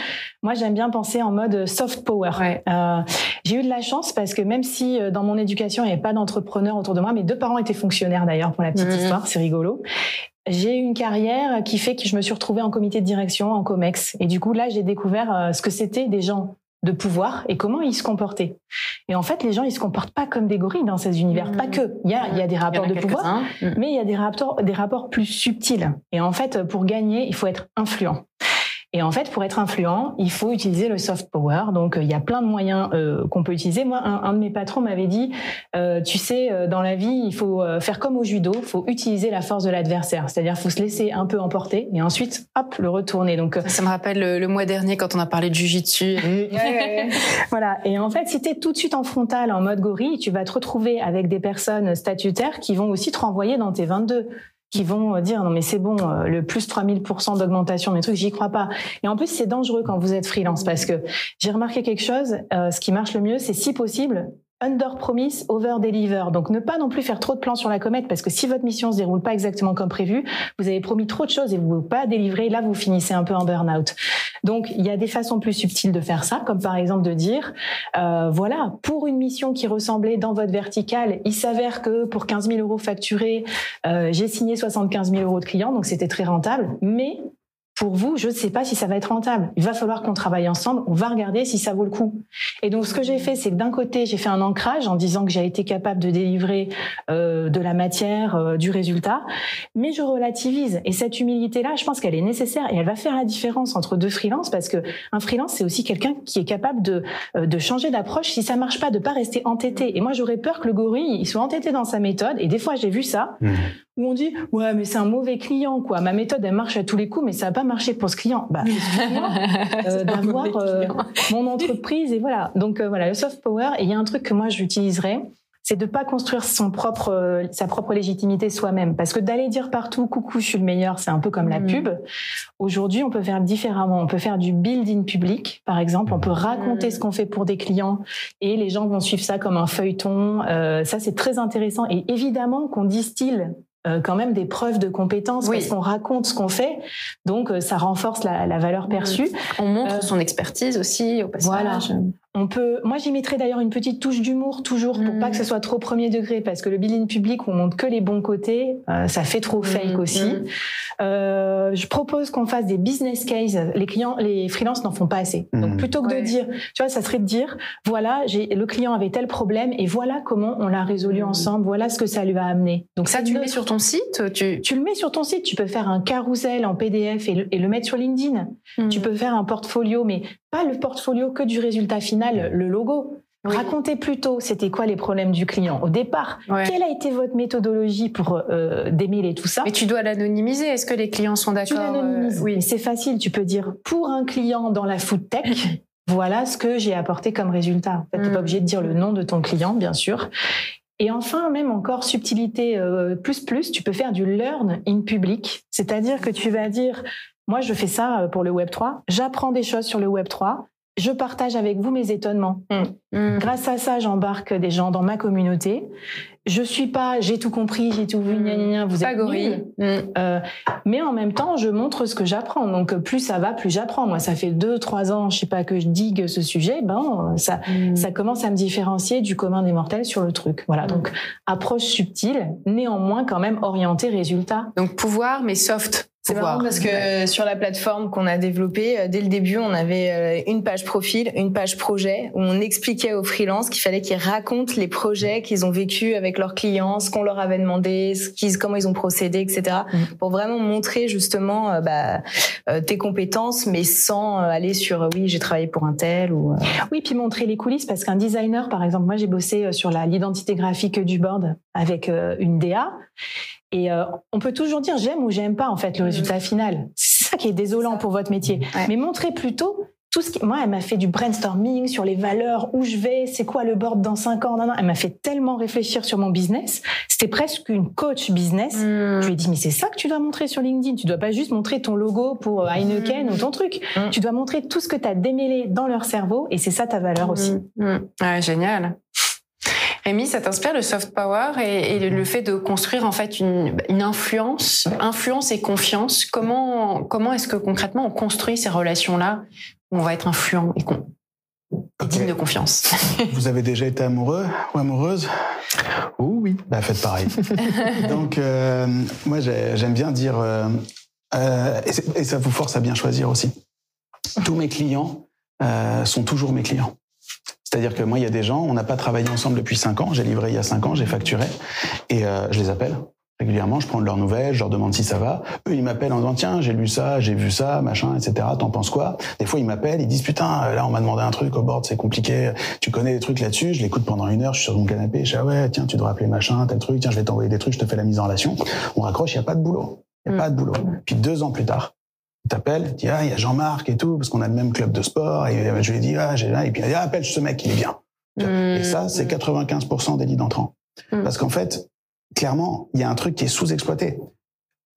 Moi, j'aime bien penser en mode soft power. Euh, j'ai eu de la chance parce que même si euh, dans mon éducation il n'y avait pas d'entrepreneurs autour de moi, mes deux parents étaient fonctionnaires d'ailleurs pour la petite mhm. histoire, c'est rigolo. J'ai eu une carrière qui fait que je me suis retrouvée en comité de direction, en COMEX. Et du coup, là, j'ai découvert ce que c'était des gens de pouvoir et comment ils se comportaient. Et en fait, les gens, ils se comportent pas comme des gorilles dans ces univers. Pas que. Il y a, il y a des rapports de pouvoir, mais il y a des rapports, des rapports plus subtils. Et en fait, pour gagner, il faut être influent. Et en fait, pour être influent, il faut utiliser le soft power. Donc, euh, il y a plein de moyens euh, qu'on peut utiliser. Moi, un, de mes patrons m'avait dit, euh, tu sais, euh, dans la vie, il faut faire comme au judo, il faut utiliser la force de l'adversaire. C'est-à-dire, il faut se laisser un peu emporter et ensuite, hop, le retourner. Donc, ça me rappelle le, mois dernier quand on a parlé de jujitsu. voilà. Et en fait, si tu es tout de suite en frontal, en mode gorille, tu vas te retrouver avec des personnes statutaires qui vont aussi te renvoyer dans tes 22 qui vont dire non mais c'est bon, euh, le plus 3000% d'augmentation, mes trucs, j'y crois pas. Et en plus, c'est dangereux quand vous êtes freelance parce que j'ai remarqué quelque chose, euh, ce qui marche le mieux, c'est si possible, under promise, over deliver. Donc ne pas non plus faire trop de plans sur la comète parce que si votre mission se déroule pas exactement comme prévu, vous avez promis trop de choses et vous ne pouvez pas délivrer, là vous finissez un peu en burn-out. Donc il y a des façons plus subtiles de faire ça, comme par exemple de dire, euh, voilà, pour une mission qui ressemblait dans votre verticale, il s'avère que pour 15 000 euros facturés, euh, j'ai signé 75 000 euros de clients, donc c'était très rentable, mais pour vous, je ne sais pas si ça va être rentable. Il va falloir qu'on travaille ensemble. On va regarder si ça vaut le coup. Et donc, ce que j'ai fait, c'est que d'un côté, j'ai fait un ancrage en disant que j'ai été capable de délivrer euh, de la matière, euh, du résultat, mais je relativise. Et cette humilité-là, je pense qu'elle est nécessaire et elle va faire la différence entre deux freelances parce que un freelance, c'est aussi quelqu'un qui est capable de euh, de changer d'approche si ça marche pas, de pas rester entêté. Et moi, j'aurais peur que le gorille il soit entêté dans sa méthode. Et des fois, j'ai vu ça. Mmh où on dit ouais mais c'est un mauvais client quoi. Ma méthode elle marche à tous les coups mais ça va pas marcher pour ce client. Bah euh, d'avoir euh, mon entreprise et voilà. Donc euh, voilà le soft power. Et il y a un truc que moi j'utiliserais c'est de pas construire son propre sa propre légitimité soi-même. Parce que d'aller dire partout coucou je suis le meilleur c'est un peu comme la mm. pub. Aujourd'hui on peut faire différemment. On peut faire du building public par exemple. On peut raconter mm. ce qu'on fait pour des clients et les gens vont suivre ça comme un feuilleton. Euh, ça c'est très intéressant. Et évidemment qu'on distille quand même des preuves de compétences parce qu'on raconte ce qu'on fait, donc euh, ça renforce la, la valeur perçue. On montre euh, son expertise aussi au passage. Voilà. On peut, moi j'y mettrais d'ailleurs une petite touche d'humour toujours pour pas que ce mm. soit trop premier degré parce que le billing public où on montre que les bons côtés, euh, ça fait trop fake mm. aussi. Mm. Euh, je propose qu'on fasse des business cases. Les clients, les freelances n'en font pas assez. Donc plutôt que de dire, tu vois, ça serait de dire, voilà, j'ai le client avait tel problème et voilà comment on l'a résolu ensemble. Voilà ce que ça lui a amené. Donc ça, tu le mets sur ton site. Tu... tu le mets sur ton site. Tu peux faire un carousel en PDF et le, et le mettre sur LinkedIn. Tu peux faire un portfolio, mais pas le portfolio que du résultat final, le logo. Racontez plutôt, c'était quoi les problèmes du client au départ? Quelle a été votre méthodologie pour euh, démêler tout ça? Mais tu dois l'anonymiser. Est-ce que les clients sont d'accord Tu l'anonymises. Euh, oui, c'est facile. Tu peux dire pour un client dans la food tech, voilà ce que j'ai apporté comme résultat. tu n'es pas mm. obligé de dire le nom de ton client, bien sûr. Et enfin, même encore subtilité euh, plus plus, tu peux faire du learn in public, c'est-à-dire que tu vas dire moi, je fais ça euh, pour le Web 3. J'apprends des choses sur le Web 3. je partage avec vous mes étonnements. Mm. Mm. Grâce à ça, j'embarque des gens dans ma communauté. Je suis pas, j'ai tout compris, j'ai tout vu, mm. vous êtes gorille. Euh, mais en même temps, je montre ce que j'apprends. Donc plus ça va, plus j'apprends. Moi, ça fait deux, trois ans, je sais pas que je digue ce sujet. Ben ça, ça commence à me différencier du commun des mortels sur le truc. Voilà. Donc approche subtile, néanmoins quand même orientée résultat. Donc pouvoir, mais soft. C'est marrant parce que sur la plateforme qu'on a développée, euh, dès le début, on avait euh, une page profil, une page projet, où on expliquait aux freelances qu'il fallait qu'ils racontent les projets qu'ils ont vécus avec leurs clients, ce qu'on leur avait demandé, ce qu'ils, comment ils ont procédé, etc. Mm. Pour vraiment montrer justement euh, bah, tes compétences, mais sans aller sur oui, j'ai travaillé pour un tel ou. Oui, puis montrer les coulisses parce qu'un designer, par exemple, moi j'ai bossé sur l'identité graphique du board avec une DA. Et euh, on peut toujours dire j'aime ou j'aime pas en fait le mm. résultat final. C'est ça qui est désolant pour votre métier. Mais montrez plutôt tout ce qui. Moi, elle m'a fait du brainstorming sur les valeurs, où je vais, c'est quoi le board dans cinq ans. Non, non. Elle m'a fait tellement réfléchir sur mon business. C'était presque une coach business. Mm. Je lui ai dit mais c'est ça que tu dois montrer sur LinkedIn. Tu dois pas juste montrer ton logo pour euh, Heineken mm. ou ton truc. Tu dois montrer tout ce que tu as démêlé dans leur cerveau et c'est ça ta valeur aussi. Ouais, génial. Rémi, ça t'inspire le soft power et, le fait de construire en fait une, influence, influence et confiance? Comment comment est-ce que concrètement on construit ces relations-là où on va être influent et, digne de confiance? Vous avez déjà été amoureux ou amoureuse? Oh oui. Bah faites pareil. Donc euh, moi j'aime bien dire euh, euh, et, ça vous force à bien choisir aussi. Tous mes clients sont toujours mes clients. C'est-à-dire que moi, il y a des gens, on n'a pas travaillé ensemble depuis cinq ans. J'ai livré il y a cinq ans, j'ai facturé, et euh, je les appelle régulièrement. Je prends de leurs nouvelles, je leur demande si ça va. Eux, ils m'appellent en disant tiens, j'ai lu ça, j'ai vu ça, machin, etc. T'en penses quoi? Des fois, ils m'appellent, ils disent putain, là, on m'a demandé un truc au board, c'est compliqué. Tu connais des trucs là-dessus? Je l'écoute pendant une heure, je suis sur mon canapé, je dis ah ouais, tiens, tu dois appeler machin, tel truc, tiens, je vais t'envoyer des trucs, je te fais la mise en relation. On raccroche, il y a pas de boulot. Il y a mm. pas de boulot. Puis deux ans plus tard, t'appelle, dit ah il y a Jean-Marc et tout parce qu'on a le même club de sport et je lui ai dit ah j'ai et puis il dit ah, appelle ce mec il est bien. Et ça c'est 95% mmh. des leads entrants. Mmh. Parce qu'en fait clairement il y a un truc qui est sous-exploité.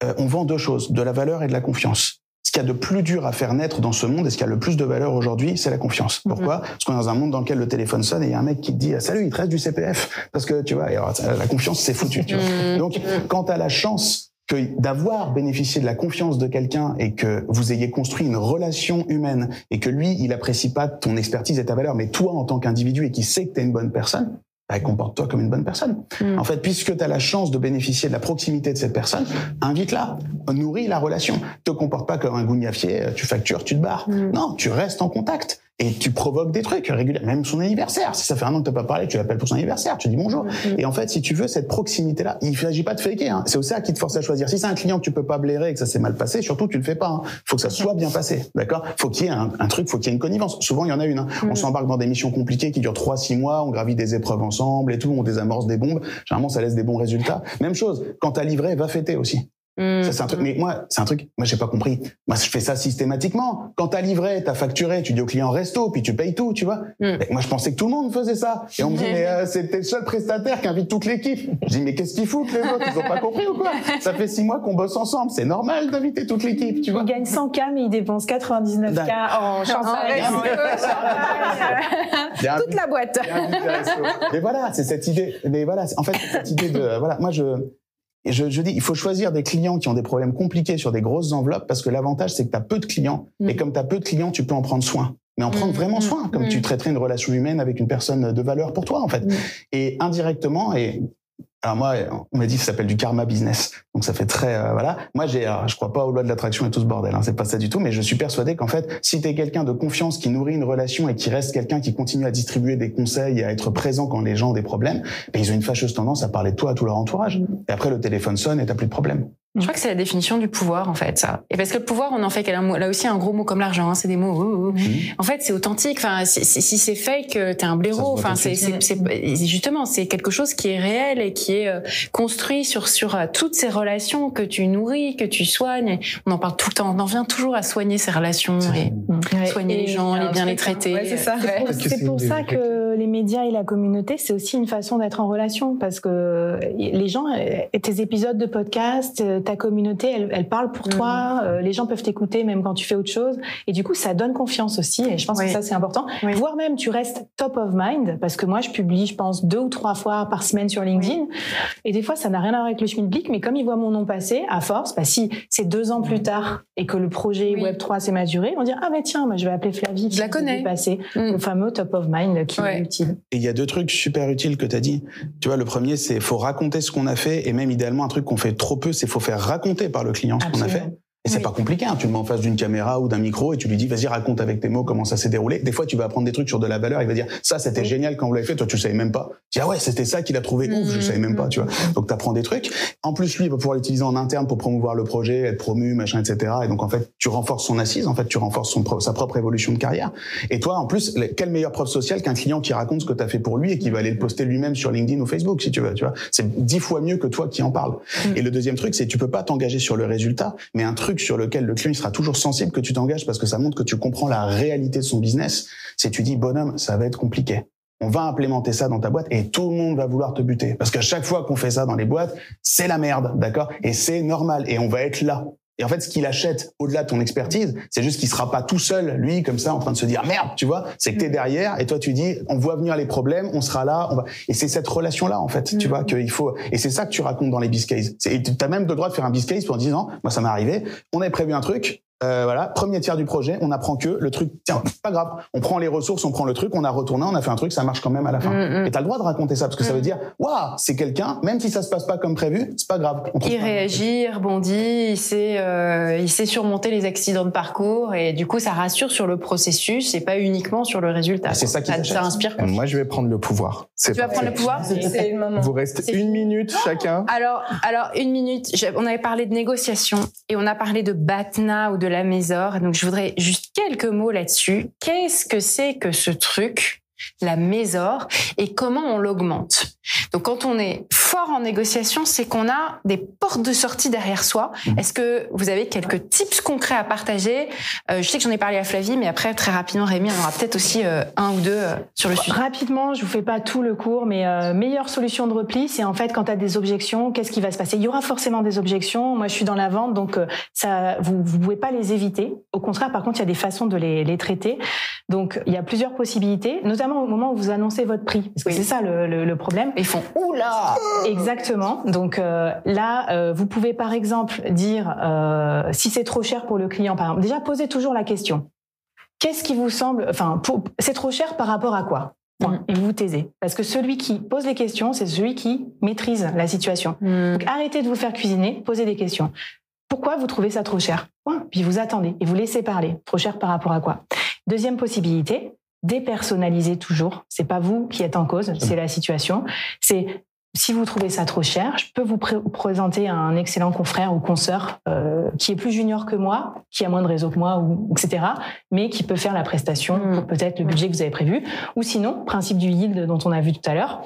Euh, on vend deux choses, de la valeur et de la confiance. Ce qu'il y a de plus dur à faire naître dans ce monde et ce qui a le plus de valeur aujourd'hui, c'est la confiance. Mmh. Pourquoi? Parce qu'on est dans un monde dans lequel le téléphone sonne et il y a un mec qui te dit salut, il te reste du CPF parce que tu vois, la confiance c'est foutu. Tu vois. Donc quand tu as la chance que d'avoir bénéficié de la confiance de quelqu'un et que vous ayez construit une relation humaine et que lui, il apprécie pas ton expertise et ta valeur, mais toi en tant qu'individu et qui sait que tu es une bonne personne, bah, comporte-toi comme une bonne personne. Mm. En fait, puisque tu as la chance de bénéficier de la proximité de cette personne, invite-la, nourris la relation. Te comporte pas comme un gougnafier, tu factures, tu te barres. Mm. Non, tu restes en contact et tu provoques des trucs régulièrement, même son anniversaire. Si ça fait un an que t'as pas parlé, tu l'appelles pour son anniversaire, tu dis bonjour. Mm-hmm. Et en fait, si tu veux cette proximité-là, il s'agit pas de faker. Hein. C'est aussi ça qui te force à choisir. Si c'est un client que tu peux pas blairer et que ça s'est mal passé, surtout tu le fais pas. Hein. Faut que ça soit bien passé, d'accord? Faut qu'il y ait un, truc, faut qu'il y ait une connivence. Souvent, il y en a une. Hein. On mm. s'embarque dans des missions compliquées qui durent trois, six mois, on gravit des épreuves ensemble et tout, on désamorce des bombes. Généralement, ça laisse des bons résultats. Même chose. Quand t'as livré, va fêter aussi. Mmh. Ça, c'est un truc. Mais moi, c'est un truc. Moi, j'ai pas compris. Moi, je fais ça systématiquement. Quand t'as livré, t'as facturé, tu dis au client resto, puis tu payes tout, tu vois. Mmh. Moi, je pensais que tout le monde faisait ça. Et on me dit, mais euh, c'était le seul prestataire qui invite toute l'équipe. Je dis, mais qu'est-ce qu'ils foutent les autres? Ils ont pas compris ou quoi? Ça fait six mois qu'on bosse ensemble. C'est normal d'inviter toute l'équipe, tu vois. Il gagne 100 k, mais il dépense 99 k en champagne. toute la boîte. mais voilà, c'est cette idée. Mais voilà, en fait, cette idée de voilà. Moi, je et je, je, dis, il faut choisir des clients qui ont des problèmes compliqués sur des grosses enveloppes parce que l'avantage, c'est que tu as peu de clients. Mm. Et comme tu as peu de clients, tu peux en prendre soin. Mais en prendre mm. vraiment soin, comme mm. tu traiterais une relation humaine avec une personne de valeur pour toi, en fait. Et indirectement, et alors moi, on m'a dit que ça s'appelle du karma business. Donc ça fait très euh, voilà. Moi, j'ai, je crois pas aux lois de l'attraction et tout ce bordel. Hein, c'est pas ça du tout. Mais je suis persuadé qu'en fait, si t'es quelqu'un de confiance qui nourrit une relation et qui reste quelqu'un qui continue à distribuer des conseils et à être présent quand les gens ont des problèmes, ben, ils ont une fâcheuse tendance à parler de toi à tout leur entourage. Et après, le téléphone sonne et t'as plus de problème. Je crois que c'est la définition du pouvoir en fait ça. Et parce que le pouvoir, on en fait là aussi un gros mot comme l'argent, hein, c'est des mots. Oh, oh. Mmh. En fait, c'est authentique. Enfin, si, si c'est fake, euh, t'es un blaireau. Enfin, c'est justement c'est quelque chose qui est réel et qui est euh, construit sur sur euh, toutes ces relations que tu nourris, que tu soignes. On en parle tout le temps. On en vient toujours à soigner ces relations et soigner les gens, les bien les traiter. c'est ça. C'est pour ça que les médias et la communauté, c'est aussi une façon d'être en relation parce que les gens, tes épisodes de podcast, ta communauté, elle, elle parle pour toi. Mm. Les gens peuvent t'écouter même quand tu fais autre chose. Et du coup, ça donne confiance aussi. Et je pense que ça, c'est important. Voire même, tu restes top of mind parce que moi, je publie, je pense, deux ou trois fois par semaine sur LinkedIn. Et des fois, ça n'a rien à voir avec le Schmidblick, mais comme ils voient mon nom passer, à force, bah, si c'est deux ans plus tard et que le projet Web3 s'est maturé, on dire, ah, mais tiens, moi, je vais appeler Flavie. Je la connais. Passer, mm. Le fameux top of mind qui est utile. Et il y a deux trucs super utiles que tu as dit. Tu vois, le premier, c'est faut raconter ce qu'on a fait et même idéalement, un truc qu'on fait trop peu, c'est faut faire raconter par le client ce qu'on a fait. Et c'est pas compliqué, hein. tu le mets en face d'une caméra ou d'un micro et tu lui dis vas-y raconte avec tes mots comment ça s'est déroulé. Des fois tu vas apprendre des trucs sur de la valeur, il va dire ça c'était génial quand vous l'avez fait, toi tu savais même pas. Tu dis ah ouais c'était ça qu'il a trouvé ouf, je savais même pas, tu vois. Donc tu apprends des trucs. En plus lui il va pouvoir l'utiliser en interne pour promouvoir le projet, être promu, machin, etc. Et donc en fait tu renforces son assise, en fait tu renforces son, sa propre évolution de carrière. Et toi en plus quelle meilleure preuve sociale qu'un client qui raconte ce que tu as fait pour lui et qui va aller le poster lui-même sur LinkedIn ou Facebook si tu veux, tu vois. C'est dix fois mieux que toi qui en parle. Mmh. Et le deuxième truc c'est tu peux pas t'engager sur le résultat, mais un truc sur lequel le client sera toujours sensible que tu t'engages parce que ça montre que tu comprends la réalité de son business. C'est tu dis, bonhomme, ça va être compliqué. On va implémenter ça dans ta boîte et tout le monde va vouloir te buter. Parce qu'à chaque fois qu'on fait ça dans les boîtes, c'est la merde, d'accord? Et c'est normal. Et on va être là. Et en fait, ce qu'il achète au-delà de ton expertise, c'est juste qu'il sera pas tout seul, lui, comme ça, en train de se dire merde, tu vois. C'est que t'es derrière et toi tu dis, on voit venir les problèmes, on sera là, on va. Et c'est cette relation-là, en fait, tu mm. vois, qu'il faut. Et c'est ça que tu racontes dans les biz cases. Tu as même le droit de faire un biz case dire non, moi ça m'est arrivé. On avait prévu un truc, euh, voilà, premier tiers du projet, on apprend que le truc, tiens, pas grave, on prend les ressources, on prend le truc, on a retourné, on a fait un truc, ça marche quand même à la fin. Mm, mm. Et t'as le droit de raconter ça parce que ça veut mm. dire, waouh, c'est quelqu'un, même si ça se passe pas comme prévu, c'est pas grave. il réagit, il rebondit, il sait, euh, il sait surmonter les accidents de parcours et du coup ça rassure sur le processus et pas uniquement sur le résultat. C'est ça qui ça, inspire. Moi je vais prendre le pouvoir. Tu vas prendre le pouvoir. C'est le moment. Vous restez une minute chacun. Alors, alors une minute. On avait parlé de négociation et on a parlé de Batna ou de la Mésor. Donc je voudrais juste quelques mots là-dessus. Qu'est-ce que c'est que ce truc, la mésor, et comment on l'augmente Donc quand on est fort en négociation, c'est qu'on a des portes de sortie derrière soi. Mmh. Est-ce que vous avez quelques tips concrets à partager? Euh, Je sais que j'en ai parlé à Flavie, mais après, très rapidement, Rémi, on aura peut-être aussi euh, un ou deux euh, sur le sujet. Rapidement, je vous fais pas tout le cours, mais meilleure solution de repli, c'est en fait quand tu as des objections, qu'est-ce qui va se passer? Il y aura forcément des objections. Moi, je suis dans la vente, donc ça, vous ne pouvez pas les éviter. Au contraire, par contre, il y a des façons de les, les, traiter. Donc, il y a plusieurs possibilités, notamment au moment où vous annoncez votre prix, parce que c'est ça le, le, le problème. Ils font oula Exactement. Donc euh, là, euh, vous pouvez par exemple dire euh, si c'est trop cher pour le client. Par exemple, déjà posez toujours la question. Qu'est-ce qui vous semble, enfin, c'est trop cher par rapport à quoi? Mm. Et vous taisez. Parce que celui qui pose les questions, c'est celui qui maîtrise la situation. Mm. Donc arrêtez de vous faire cuisiner, posez des questions. Pourquoi vous trouvez ça trop cher? Puis vous attendez et vous laissez parler. Trop cher par rapport à quoi? Deuxième possibilité, dépersonnaliser toujours. C'est pas vous qui êtes en cause, c'est la situation. C'est si vous trouvez ça trop cher, je peux vous présenter un excellent confrère ou consoeur euh, qui est plus junior que moi, qui a moins de réseau que moi, ou, etc., mais qui peut faire la prestation pour peut-être le budget que vous avez prévu. Ou sinon, principe du yield dont on a vu tout à l'heure,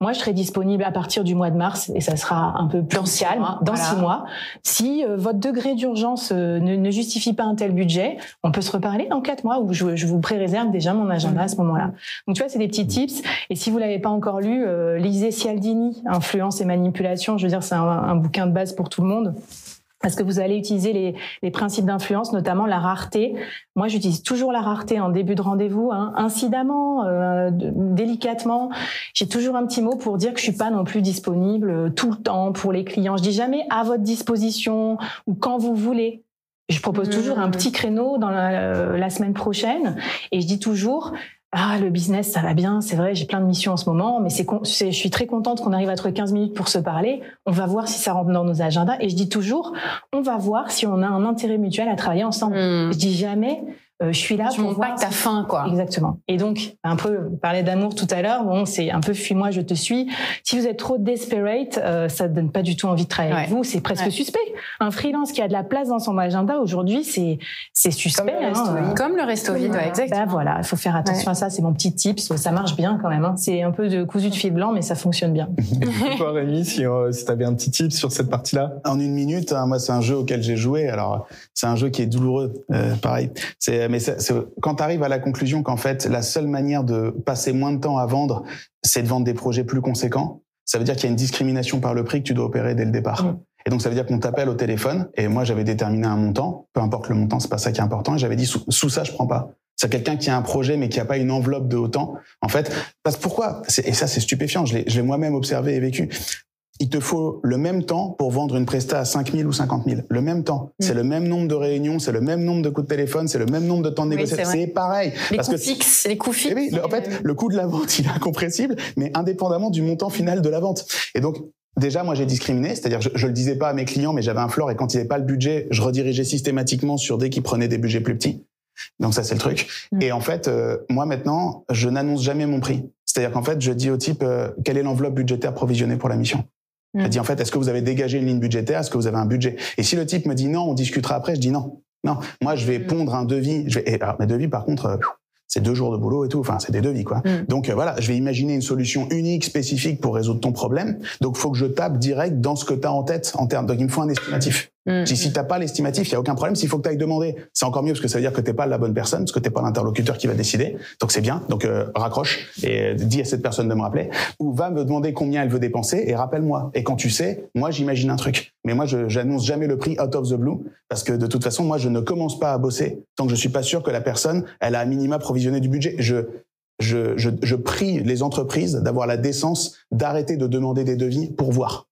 moi je serai disponible à partir du mois de mars et ça sera un peu plus calme, dans six mois. Si euh, votre degré d'urgence euh, ne, ne, justifie pas un tel budget, on peut se reparler dans quatre mois où je, je vous pré-réserve déjà mon agenda à ce moment-là. Donc tu vois, c'est des petits tips. Et si vous l'avez pas encore lu, lisez Cialdini influence et manipulation. Je veux dire, c'est un, bouquin de base pour tout le monde. Parce que vous allez utiliser les, principes d'influence, notamment la rareté. Moi, j'utilise toujours la rareté en début de rendez-vous, hein, incidemment, euh, délicatement. J'ai toujours un petit mot pour dire que je suis pas non plus disponible euh, tout le temps pour les clients. Je dis jamais à votre disposition ou quand vous voulez. Je propose toujours un mmh. petit créneau dans la, euh, la semaine prochaine et je dis toujours ah le business ça va bien, c'est vrai, j'ai plein de missions en ce moment, mais c'est je suis très contente qu'on arrive à trouver 15 minutes pour se parler. On va voir si ça rentre dans nos agendas et je dis toujours on va voir si on a un intérêt mutuel à travailler ensemble. Hmm. Je dis jamais euh, je suis là tu pour voir pas que t'as faim quoi. Exactement. Et donc un peu parler d'amour tout à l'heure, bon c'est un peu fuis-moi je te suis. Si vous êtes trop desperate, euh, ça donne pas du tout envie de travailler avec vous, c'est presque suspect. Un freelance qui a de la place dans son agenda aujourd'hui, c'est c'est suspect. Comme le resto, hein. Comme le resto vide, ouais, exactement. Ben voilà, il faut faire attention à ça, c'est mon petit tip, ça marche bien quand même. Hein. C'est un peu de cousu de fil blanc, mais ça fonctionne bien. Toi Rémi, si, euh, si tu avais un petit tip sur cette partie-là. En une minute, hein, moi c'est un jeu auquel j'ai joué. Alors c'est un jeu qui est douloureux, euh, pareil. C'est Euh, mais quand tu arrives à la conclusion qu'en fait, la seule manière de passer moins de temps à vendre, c'est de vendre des projets plus conséquents, ça veut dire qu'il y a une discrimination par le prix que tu dois opérer dès le départ. Mm. Et donc, ça veut dire qu'on t'appelle au téléphone, et moi, j'avais déterminé un montant, peu importe le montant, c'est pas ça qui est important, et j'avais dit, sous, sous ça, je prends pas. C'est quelqu'un qui a un projet mais qui a pas une enveloppe de autant. En fait, parce pourquoi Et ça, c'est stupéfiant. Je l'ai moi-même observé et vécu il te faut le même temps pour vendre une presta à 5 000 ou 50 000. Le même temps. Mm. C'est le même nombre de réunions, c'est le même nombre de coups de téléphone, c'est le même nombre de temps de négociation. c'est pareil. Les coûts fixes, les coûts fixes. Eh oui, en fait, le coût de la vente, il est incompressible, mais indépendamment du montant final de la vente. Et donc, Déjà, moi, j'ai discriminé, c'est-à-dire je, je le disais pas à mes clients, mais j'avais un floor et quand il n'y avait pas le budget, je redirigeais systématiquement sur dès qu'ils prenaient des budgets plus petits. Donc ça, c'est le truc. Mm. Et en fait, euh, moi maintenant, je n'annonce jamais mon prix. C'est-à-dire qu'en fait, je dis au type euh, quelle est l'enveloppe budgétaire provisionnée pour la mission? Je mm. dis en fait, est-ce que vous avez dégagé une ligne budgétaire? Est-ce que vous avez un budget? Et si le type me dit non, on discutera après, je dis non. Non, moi je vais mm. pondre un devis. Je vais, et alors, mes devis par contre, euh, c'est deux jours de boulot et tout. Enfin, c'est des devis, quoi. Mm. Donc euh, voilà, je vais imaginer une solution unique, spécifique pour résoudre ton problème. Donc, faut que je tape direct dans ce que tu as en tête en termes. Donc, il me faut un estimatif. Si, si t'as pas l'estimatif, il y a aucun problème. S'il faut que tu ailles demander, c'est encore mieux parce que ça veut dire que t'es pas la bonne personne, parce que t'es pas l'interlocuteur qui va décider. Donc c'est bien. Donc euh, raccroche et dis à cette personne de me rappeler. Ou va me demander combien elle veut dépenser et rappelle-moi. Et quand tu sais, moi j'imagine un truc. Mais moi je j'annonce jamais le prix out of the blue parce que de toute façon moi je ne commence pas à bosser tant que je suis pas sûr que la personne elle a un minima provisionné du budget. Je je, je, je prie les entreprises d'avoir la décence d'arrêter de demander des devis pour voir.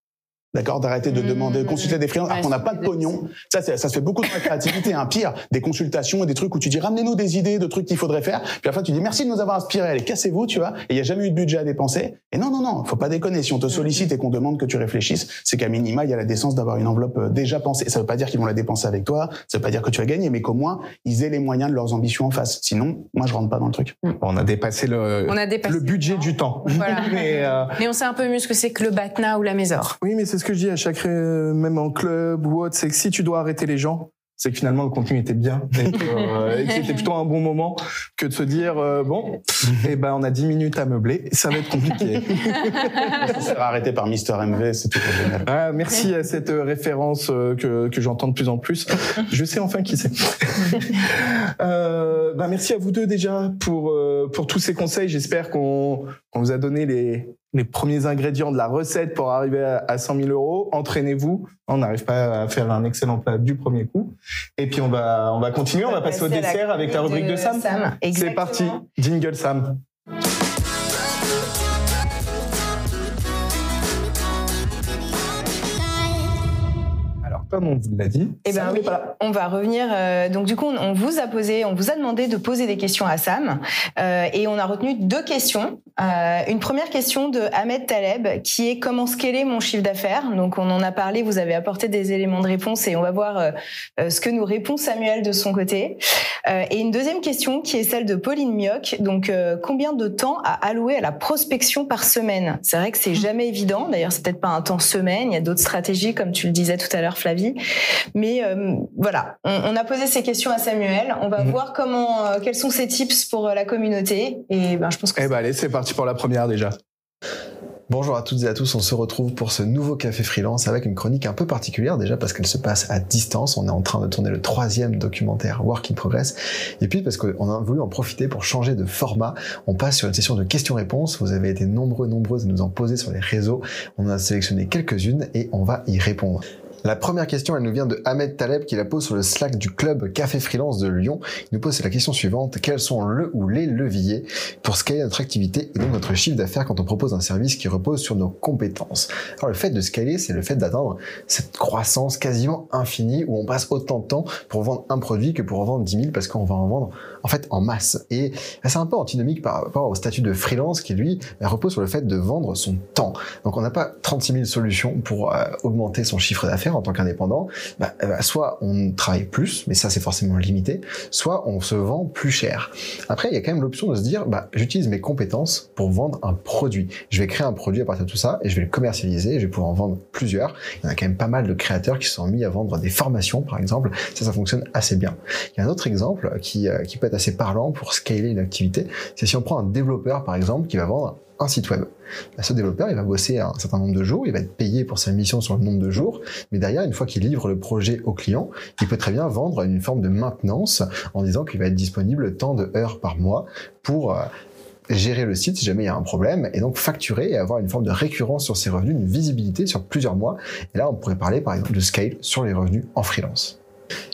D'accord, d'arrêter de demander, de mmh. consulter des freelances, alors qu'on n'a pas de pognon. Ça, ça se fait beaucoup de la créativité. Un pire, des consultations et des trucs où tu dis ramenez-nous des idées de trucs qu'il faudrait faire. Puis après tu dis merci de nous avoir inspiré. Allez, cassez-vous, tu vois. Et il y a jamais eu de budget à dépenser. Et non, non, non, faut pas déconner. Si on te mmh. sollicite et qu'on demande que tu réfléchisses, c'est qu'à minima il y a la décence d'avoir une enveloppe euh, déjà pensée. Ça veut pas dire qu'ils vont la dépenser avec toi. Ça veut pas dire que tu vas gagner, mais qu'au moins ils aient les moyens de leurs ambitions en face. Sinon, moi je rentre pas dans le truc. Mmh. On a dépassé le, on a dépassé le budget du temps. Voilà. mais, euh, mais, on sait un peu mieux ce que c'est que le Batna ou la Mésor. Oui, mais c'est ce que je dis à chaque euh, même en club ou autre, c'est que si tu dois arrêter les gens, c'est que finalement le contenu était bien et que, euh, c'était plutôt un bon moment que de se dire euh, bon eh ben on a 10 minutes à meubler ça va être compliqué. Ça sera arrêté par Mister MV c'est tout génial ah, merci à cette référence que, que j'entends de plus en plus. Je sais enfin qui c'est. Euh, ben merci à vous deux déjà pour pour tous ces conseils. J'espère qu'on on vous a donné les les premiers ingrédients de la recette pour arriver à 100 000 euros. Entraînez-vous. On n'arrive pas à faire un excellent plat du premier coup. Et puis on va, on va continuer. On va, passer, au dessert avec la rubrique de, Sam. Sam. C'est parti. Jingle Sam. comme on vous l'a dit. Eh ben on va revenir. Euh, donc du coup, on, vous a posé, on vous a demandé de poser des questions à Sam, euh, et on a retenu deux questions. Euh, une première question de Ahmed Taleb, qui est comment scaler mon chiffre d'affaires. Donc on en a parlé, vous avez apporté des éléments de réponse, et on va voir ce que nous répond Samuel de son côté. et une deuxième question qui est celle de Pauline Mioc. Donc combien de temps à allouer à la prospection par semaine? C'est vrai que c'est jamais évident. D'ailleurs, c'est peut-être pas un temps semaine. Il y a d'autres stratégies, comme tu le disais tout à l'heure, Flavie mais euh, voilà, on, a posé ces questions à Samuel. On va mhm. voir comment, euh, quels sont ses tips pour euh, la communauté. Et ben, je pense que. Eh ben, allez, c'est parti pour la première déjà. Bonjour à toutes et à tous, on se retrouve pour ce nouveau Café Freelance avec une chronique un peu particulière déjà parce qu'elle se passe à distance. On est en train de tourner le troisième documentaire Work in Progress. Et puis parce qu'on a voulu en profiter pour changer de format, on passe sur une session de questions-réponses. Vous avez été nombreux, nombreuses à nous en poser sur les réseaux. On a sélectionné quelques-unes et on va y répondre. La première question, elle nous vient de Ahmed Taleb qui la pose sur le Slack du club Café Freelance de Lyon. Il nous pose la question suivante. Quels sont le ou les leviers pour scaler notre activité et donc notre chiffre d'affaires quand on propose un service qui repose sur nos compétences? Alors, le fait de scaler, c'est le fait d'atteindre cette croissance quasiment infinie où on passe autant de temps pour vendre un produit que pour en vendre 10 000 parce qu'on va en vendre en fait en masse. Et c'est un peu antinomique par rapport au statut de freelance qui lui repose sur le fait de vendre son temps. Donc on n'a pas 36 000 solutions pour euh, augmenter son chiffre d'affaires en tant qu'indépendant, bah, bah, soit on travaille plus, mais ça c'est forcément limité, soit on se vend plus cher. Après, il y a quand même l'option de se dire, bah, j'utilise mes compétences pour vendre un produit. Je vais créer un produit à partir de tout ça et je vais le commercialiser, je vais pouvoir en vendre plusieurs. Il y en a quand même pas mal de créateurs qui se sont mis à vendre des formations, par exemple. Ça, ça fonctionne assez bien. Il y a un autre exemple qui, euh, qui peut être assez parlant pour scaler une activité. C'est si on prend un développeur, par exemple, qui va vendre un site web. Bah, ce développeur, il va bosser un certain nombre de jours, il va être payé pour sa mission sur le nombre de jours, mais derrière, une fois qu'il livre le projet au client, il peut très bien vendre une forme de maintenance en disant qu'il va être disponible tant de heures par mois pour euh, gérer le site si jamais il y a un problème et donc facturer et avoir une forme de récurrence sur ses revenus, une visibilité sur plusieurs mois. Et là, on pourrait parler par exemple de scale sur les revenus en freelance.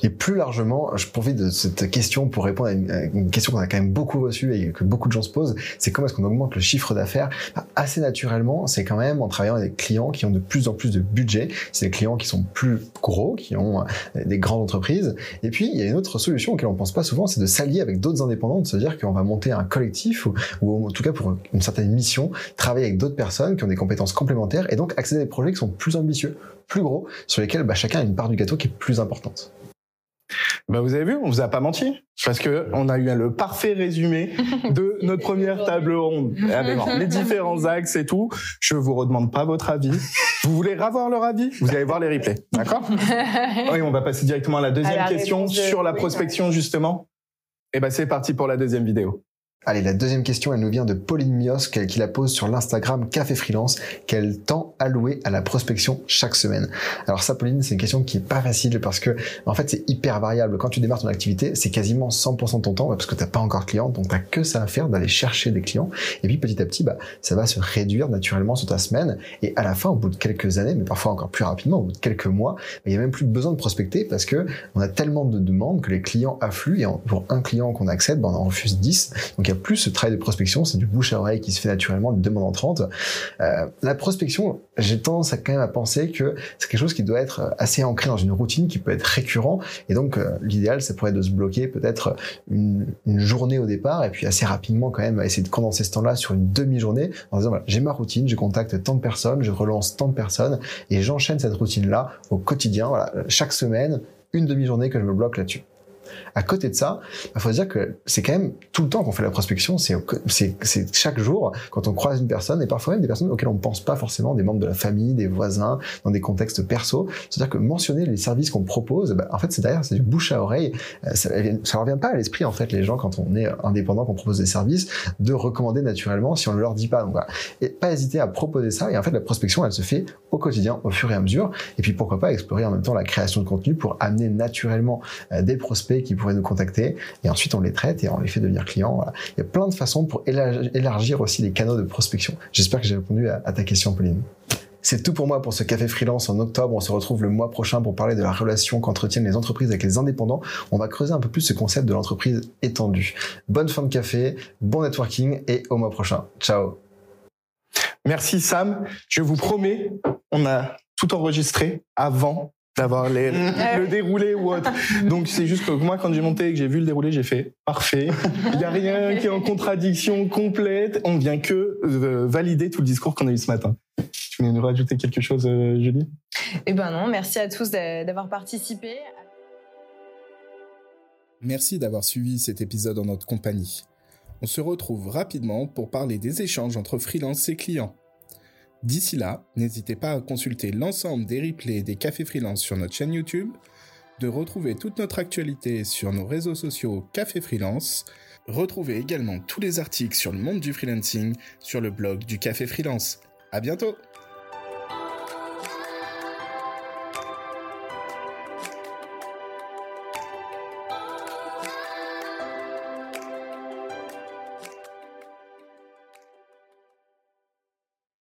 Et plus largement, je profite de cette question pour répondre à une, question qu'on a quand même beaucoup reçue et que beaucoup de gens se posent, c'est comment est-ce qu'on augmente le chiffre d'affaires? Bah, Assez naturellement, c'est quand même en travaillant avec des clients qui ont de plus en plus de budget, c'est des clients qui sont plus gros, qui ont euh, des grandes entreprises. Et puis, il y a une autre solution auquel on pense pas souvent, c'est de s'allier avec d'autres indépendants, de se dire qu'on va monter un collectif ou, ou, en tout cas pour une certaine mission, travailler avec d'autres personnes qui ont des compétences complémentaires et donc accéder à des projets qui sont plus ambitieux, plus gros, sur lesquels bah, chacun a une part du gâteau qui est plus importante. Bah vous avez vu, on vous a pas menti, parce que on a eu le parfait résumé de notre première table ronde avec les différents axes et tout. Je vous redemande pas votre avis. Vous voulez revoir leur avis? Vous allez voir les replays, d'accord? Oui, on va passer directement à la deuxième question sur la prospection justement. Et eh ben c'est parti pour la deuxième vidéo. Allez, la deuxième question, elle nous vient de Pauline Mios, qui la pose sur l'Instagram Café Freelance, quel temps allouer à la prospection chaque semaine Alors ça, Pauline, c'est une question qui est pas facile parce que, en fait, c'est hyper variable. Quand tu démarres ton activité, c'est quasiment 100% de ton temps parce que t'as pas encore de clients, donc t'as que ça à faire d'aller chercher des clients. Et puis petit à petit, bah, ça va se réduire naturellement sur ta semaine. Et à la fin, au bout de quelques années, mais parfois encore plus rapidement, au bout de quelques mois, bah, il y a même plus besoin de prospecter parce que on a tellement de demandes que les clients affluent et pour un client qu'on accepte, bah, on en refuse 10. Donc plus ce travail de prospection, c'est du bouche à oreille qui se fait naturellement, des demandes entrantes. Euh, la prospection, j'ai tendance à quand même à penser que c'est quelque chose qui doit être assez ancré dans une routine, qui peut être récurrent. Et donc, euh, l'idéal, ça pourrait être de se bloquer peut-être une, journée au départ, et puis assez rapidement quand même essayer de condenser ce temps-là sur une demi-journée, en disant voilà, j'ai ma routine, je contacte tant de personnes, je relance tant de personnes, et j'enchaîne cette routine-là au quotidien, voilà, chaque semaine, une demi-journée que je me bloque là-dessus. À côté de ça, il bah, faut dire que c'est quand même tout le temps qu'on fait la prospection, c'est chaque jour quand on croise une personne et parfois même des personnes auxquelles on ne pense pas forcément, des membres de la famille, des voisins, dans des contextes perso. C'est-à-dire que mentionner les services qu'on propose, bah, en fait c'est derrière c'est du bouche à oreille. Euh, ça, ça revient pas à l'esprit en fait les gens quand on est indépendant, qu'on propose des services, de recommander naturellement si on ne leur dit pas. Donc voilà. Et pas hésiter à proposer ça. Et en fait la prospection elle se fait au quotidien, au fur et à mesure. Et puis pourquoi pas explorer en même temps la création de contenu pour amener naturellement euh, des prospects qui pourraient nous contacter et ensuite on les traite et on les fait devenir clients. Il y a plein de façons pour élargir aussi les canaux de prospection. J'espère que j'ai répondu à, ta question, Pauline. C'est tout pour moi pour ce café freelance en octobre. On se retrouve le mois prochain pour parler de la relation qu'entretiennent les entreprises avec les indépendants. On va creuser un peu plus ce concept de l'entreprise étendue. Bonne fin de café, bon networking et au mois prochain. Ciao. Merci Sam. Je vous promets, on a tout enregistré avant d'avoir le déroulé ou autre. Donc c'est juste que moi quand j'ai monté et que j'ai vu le déroulé, j'ai fait parfait. Il n'y a rien qui est en contradiction complète. On vient que euh, valider tout le discours qu'on a eu ce matin. Tu voulais nous rajouter quelque chose, euh, Julie? Eh ben non, merci à tous d'avoir participé. Merci d'avoir suivi cet épisode en notre compagnie. On se retrouve rapidement pour parler des échanges entre freelance et clients. D'ici là, n'hésitez pas à consulter l'ensemble des replays des cafés freelance sur notre chaîne YouTube, de retrouver toute notre actualité sur nos réseaux sociaux Café Freelance. Retrouvez également tous les articles sur le monde du freelancing sur le blog du Café Freelance. À bientôt!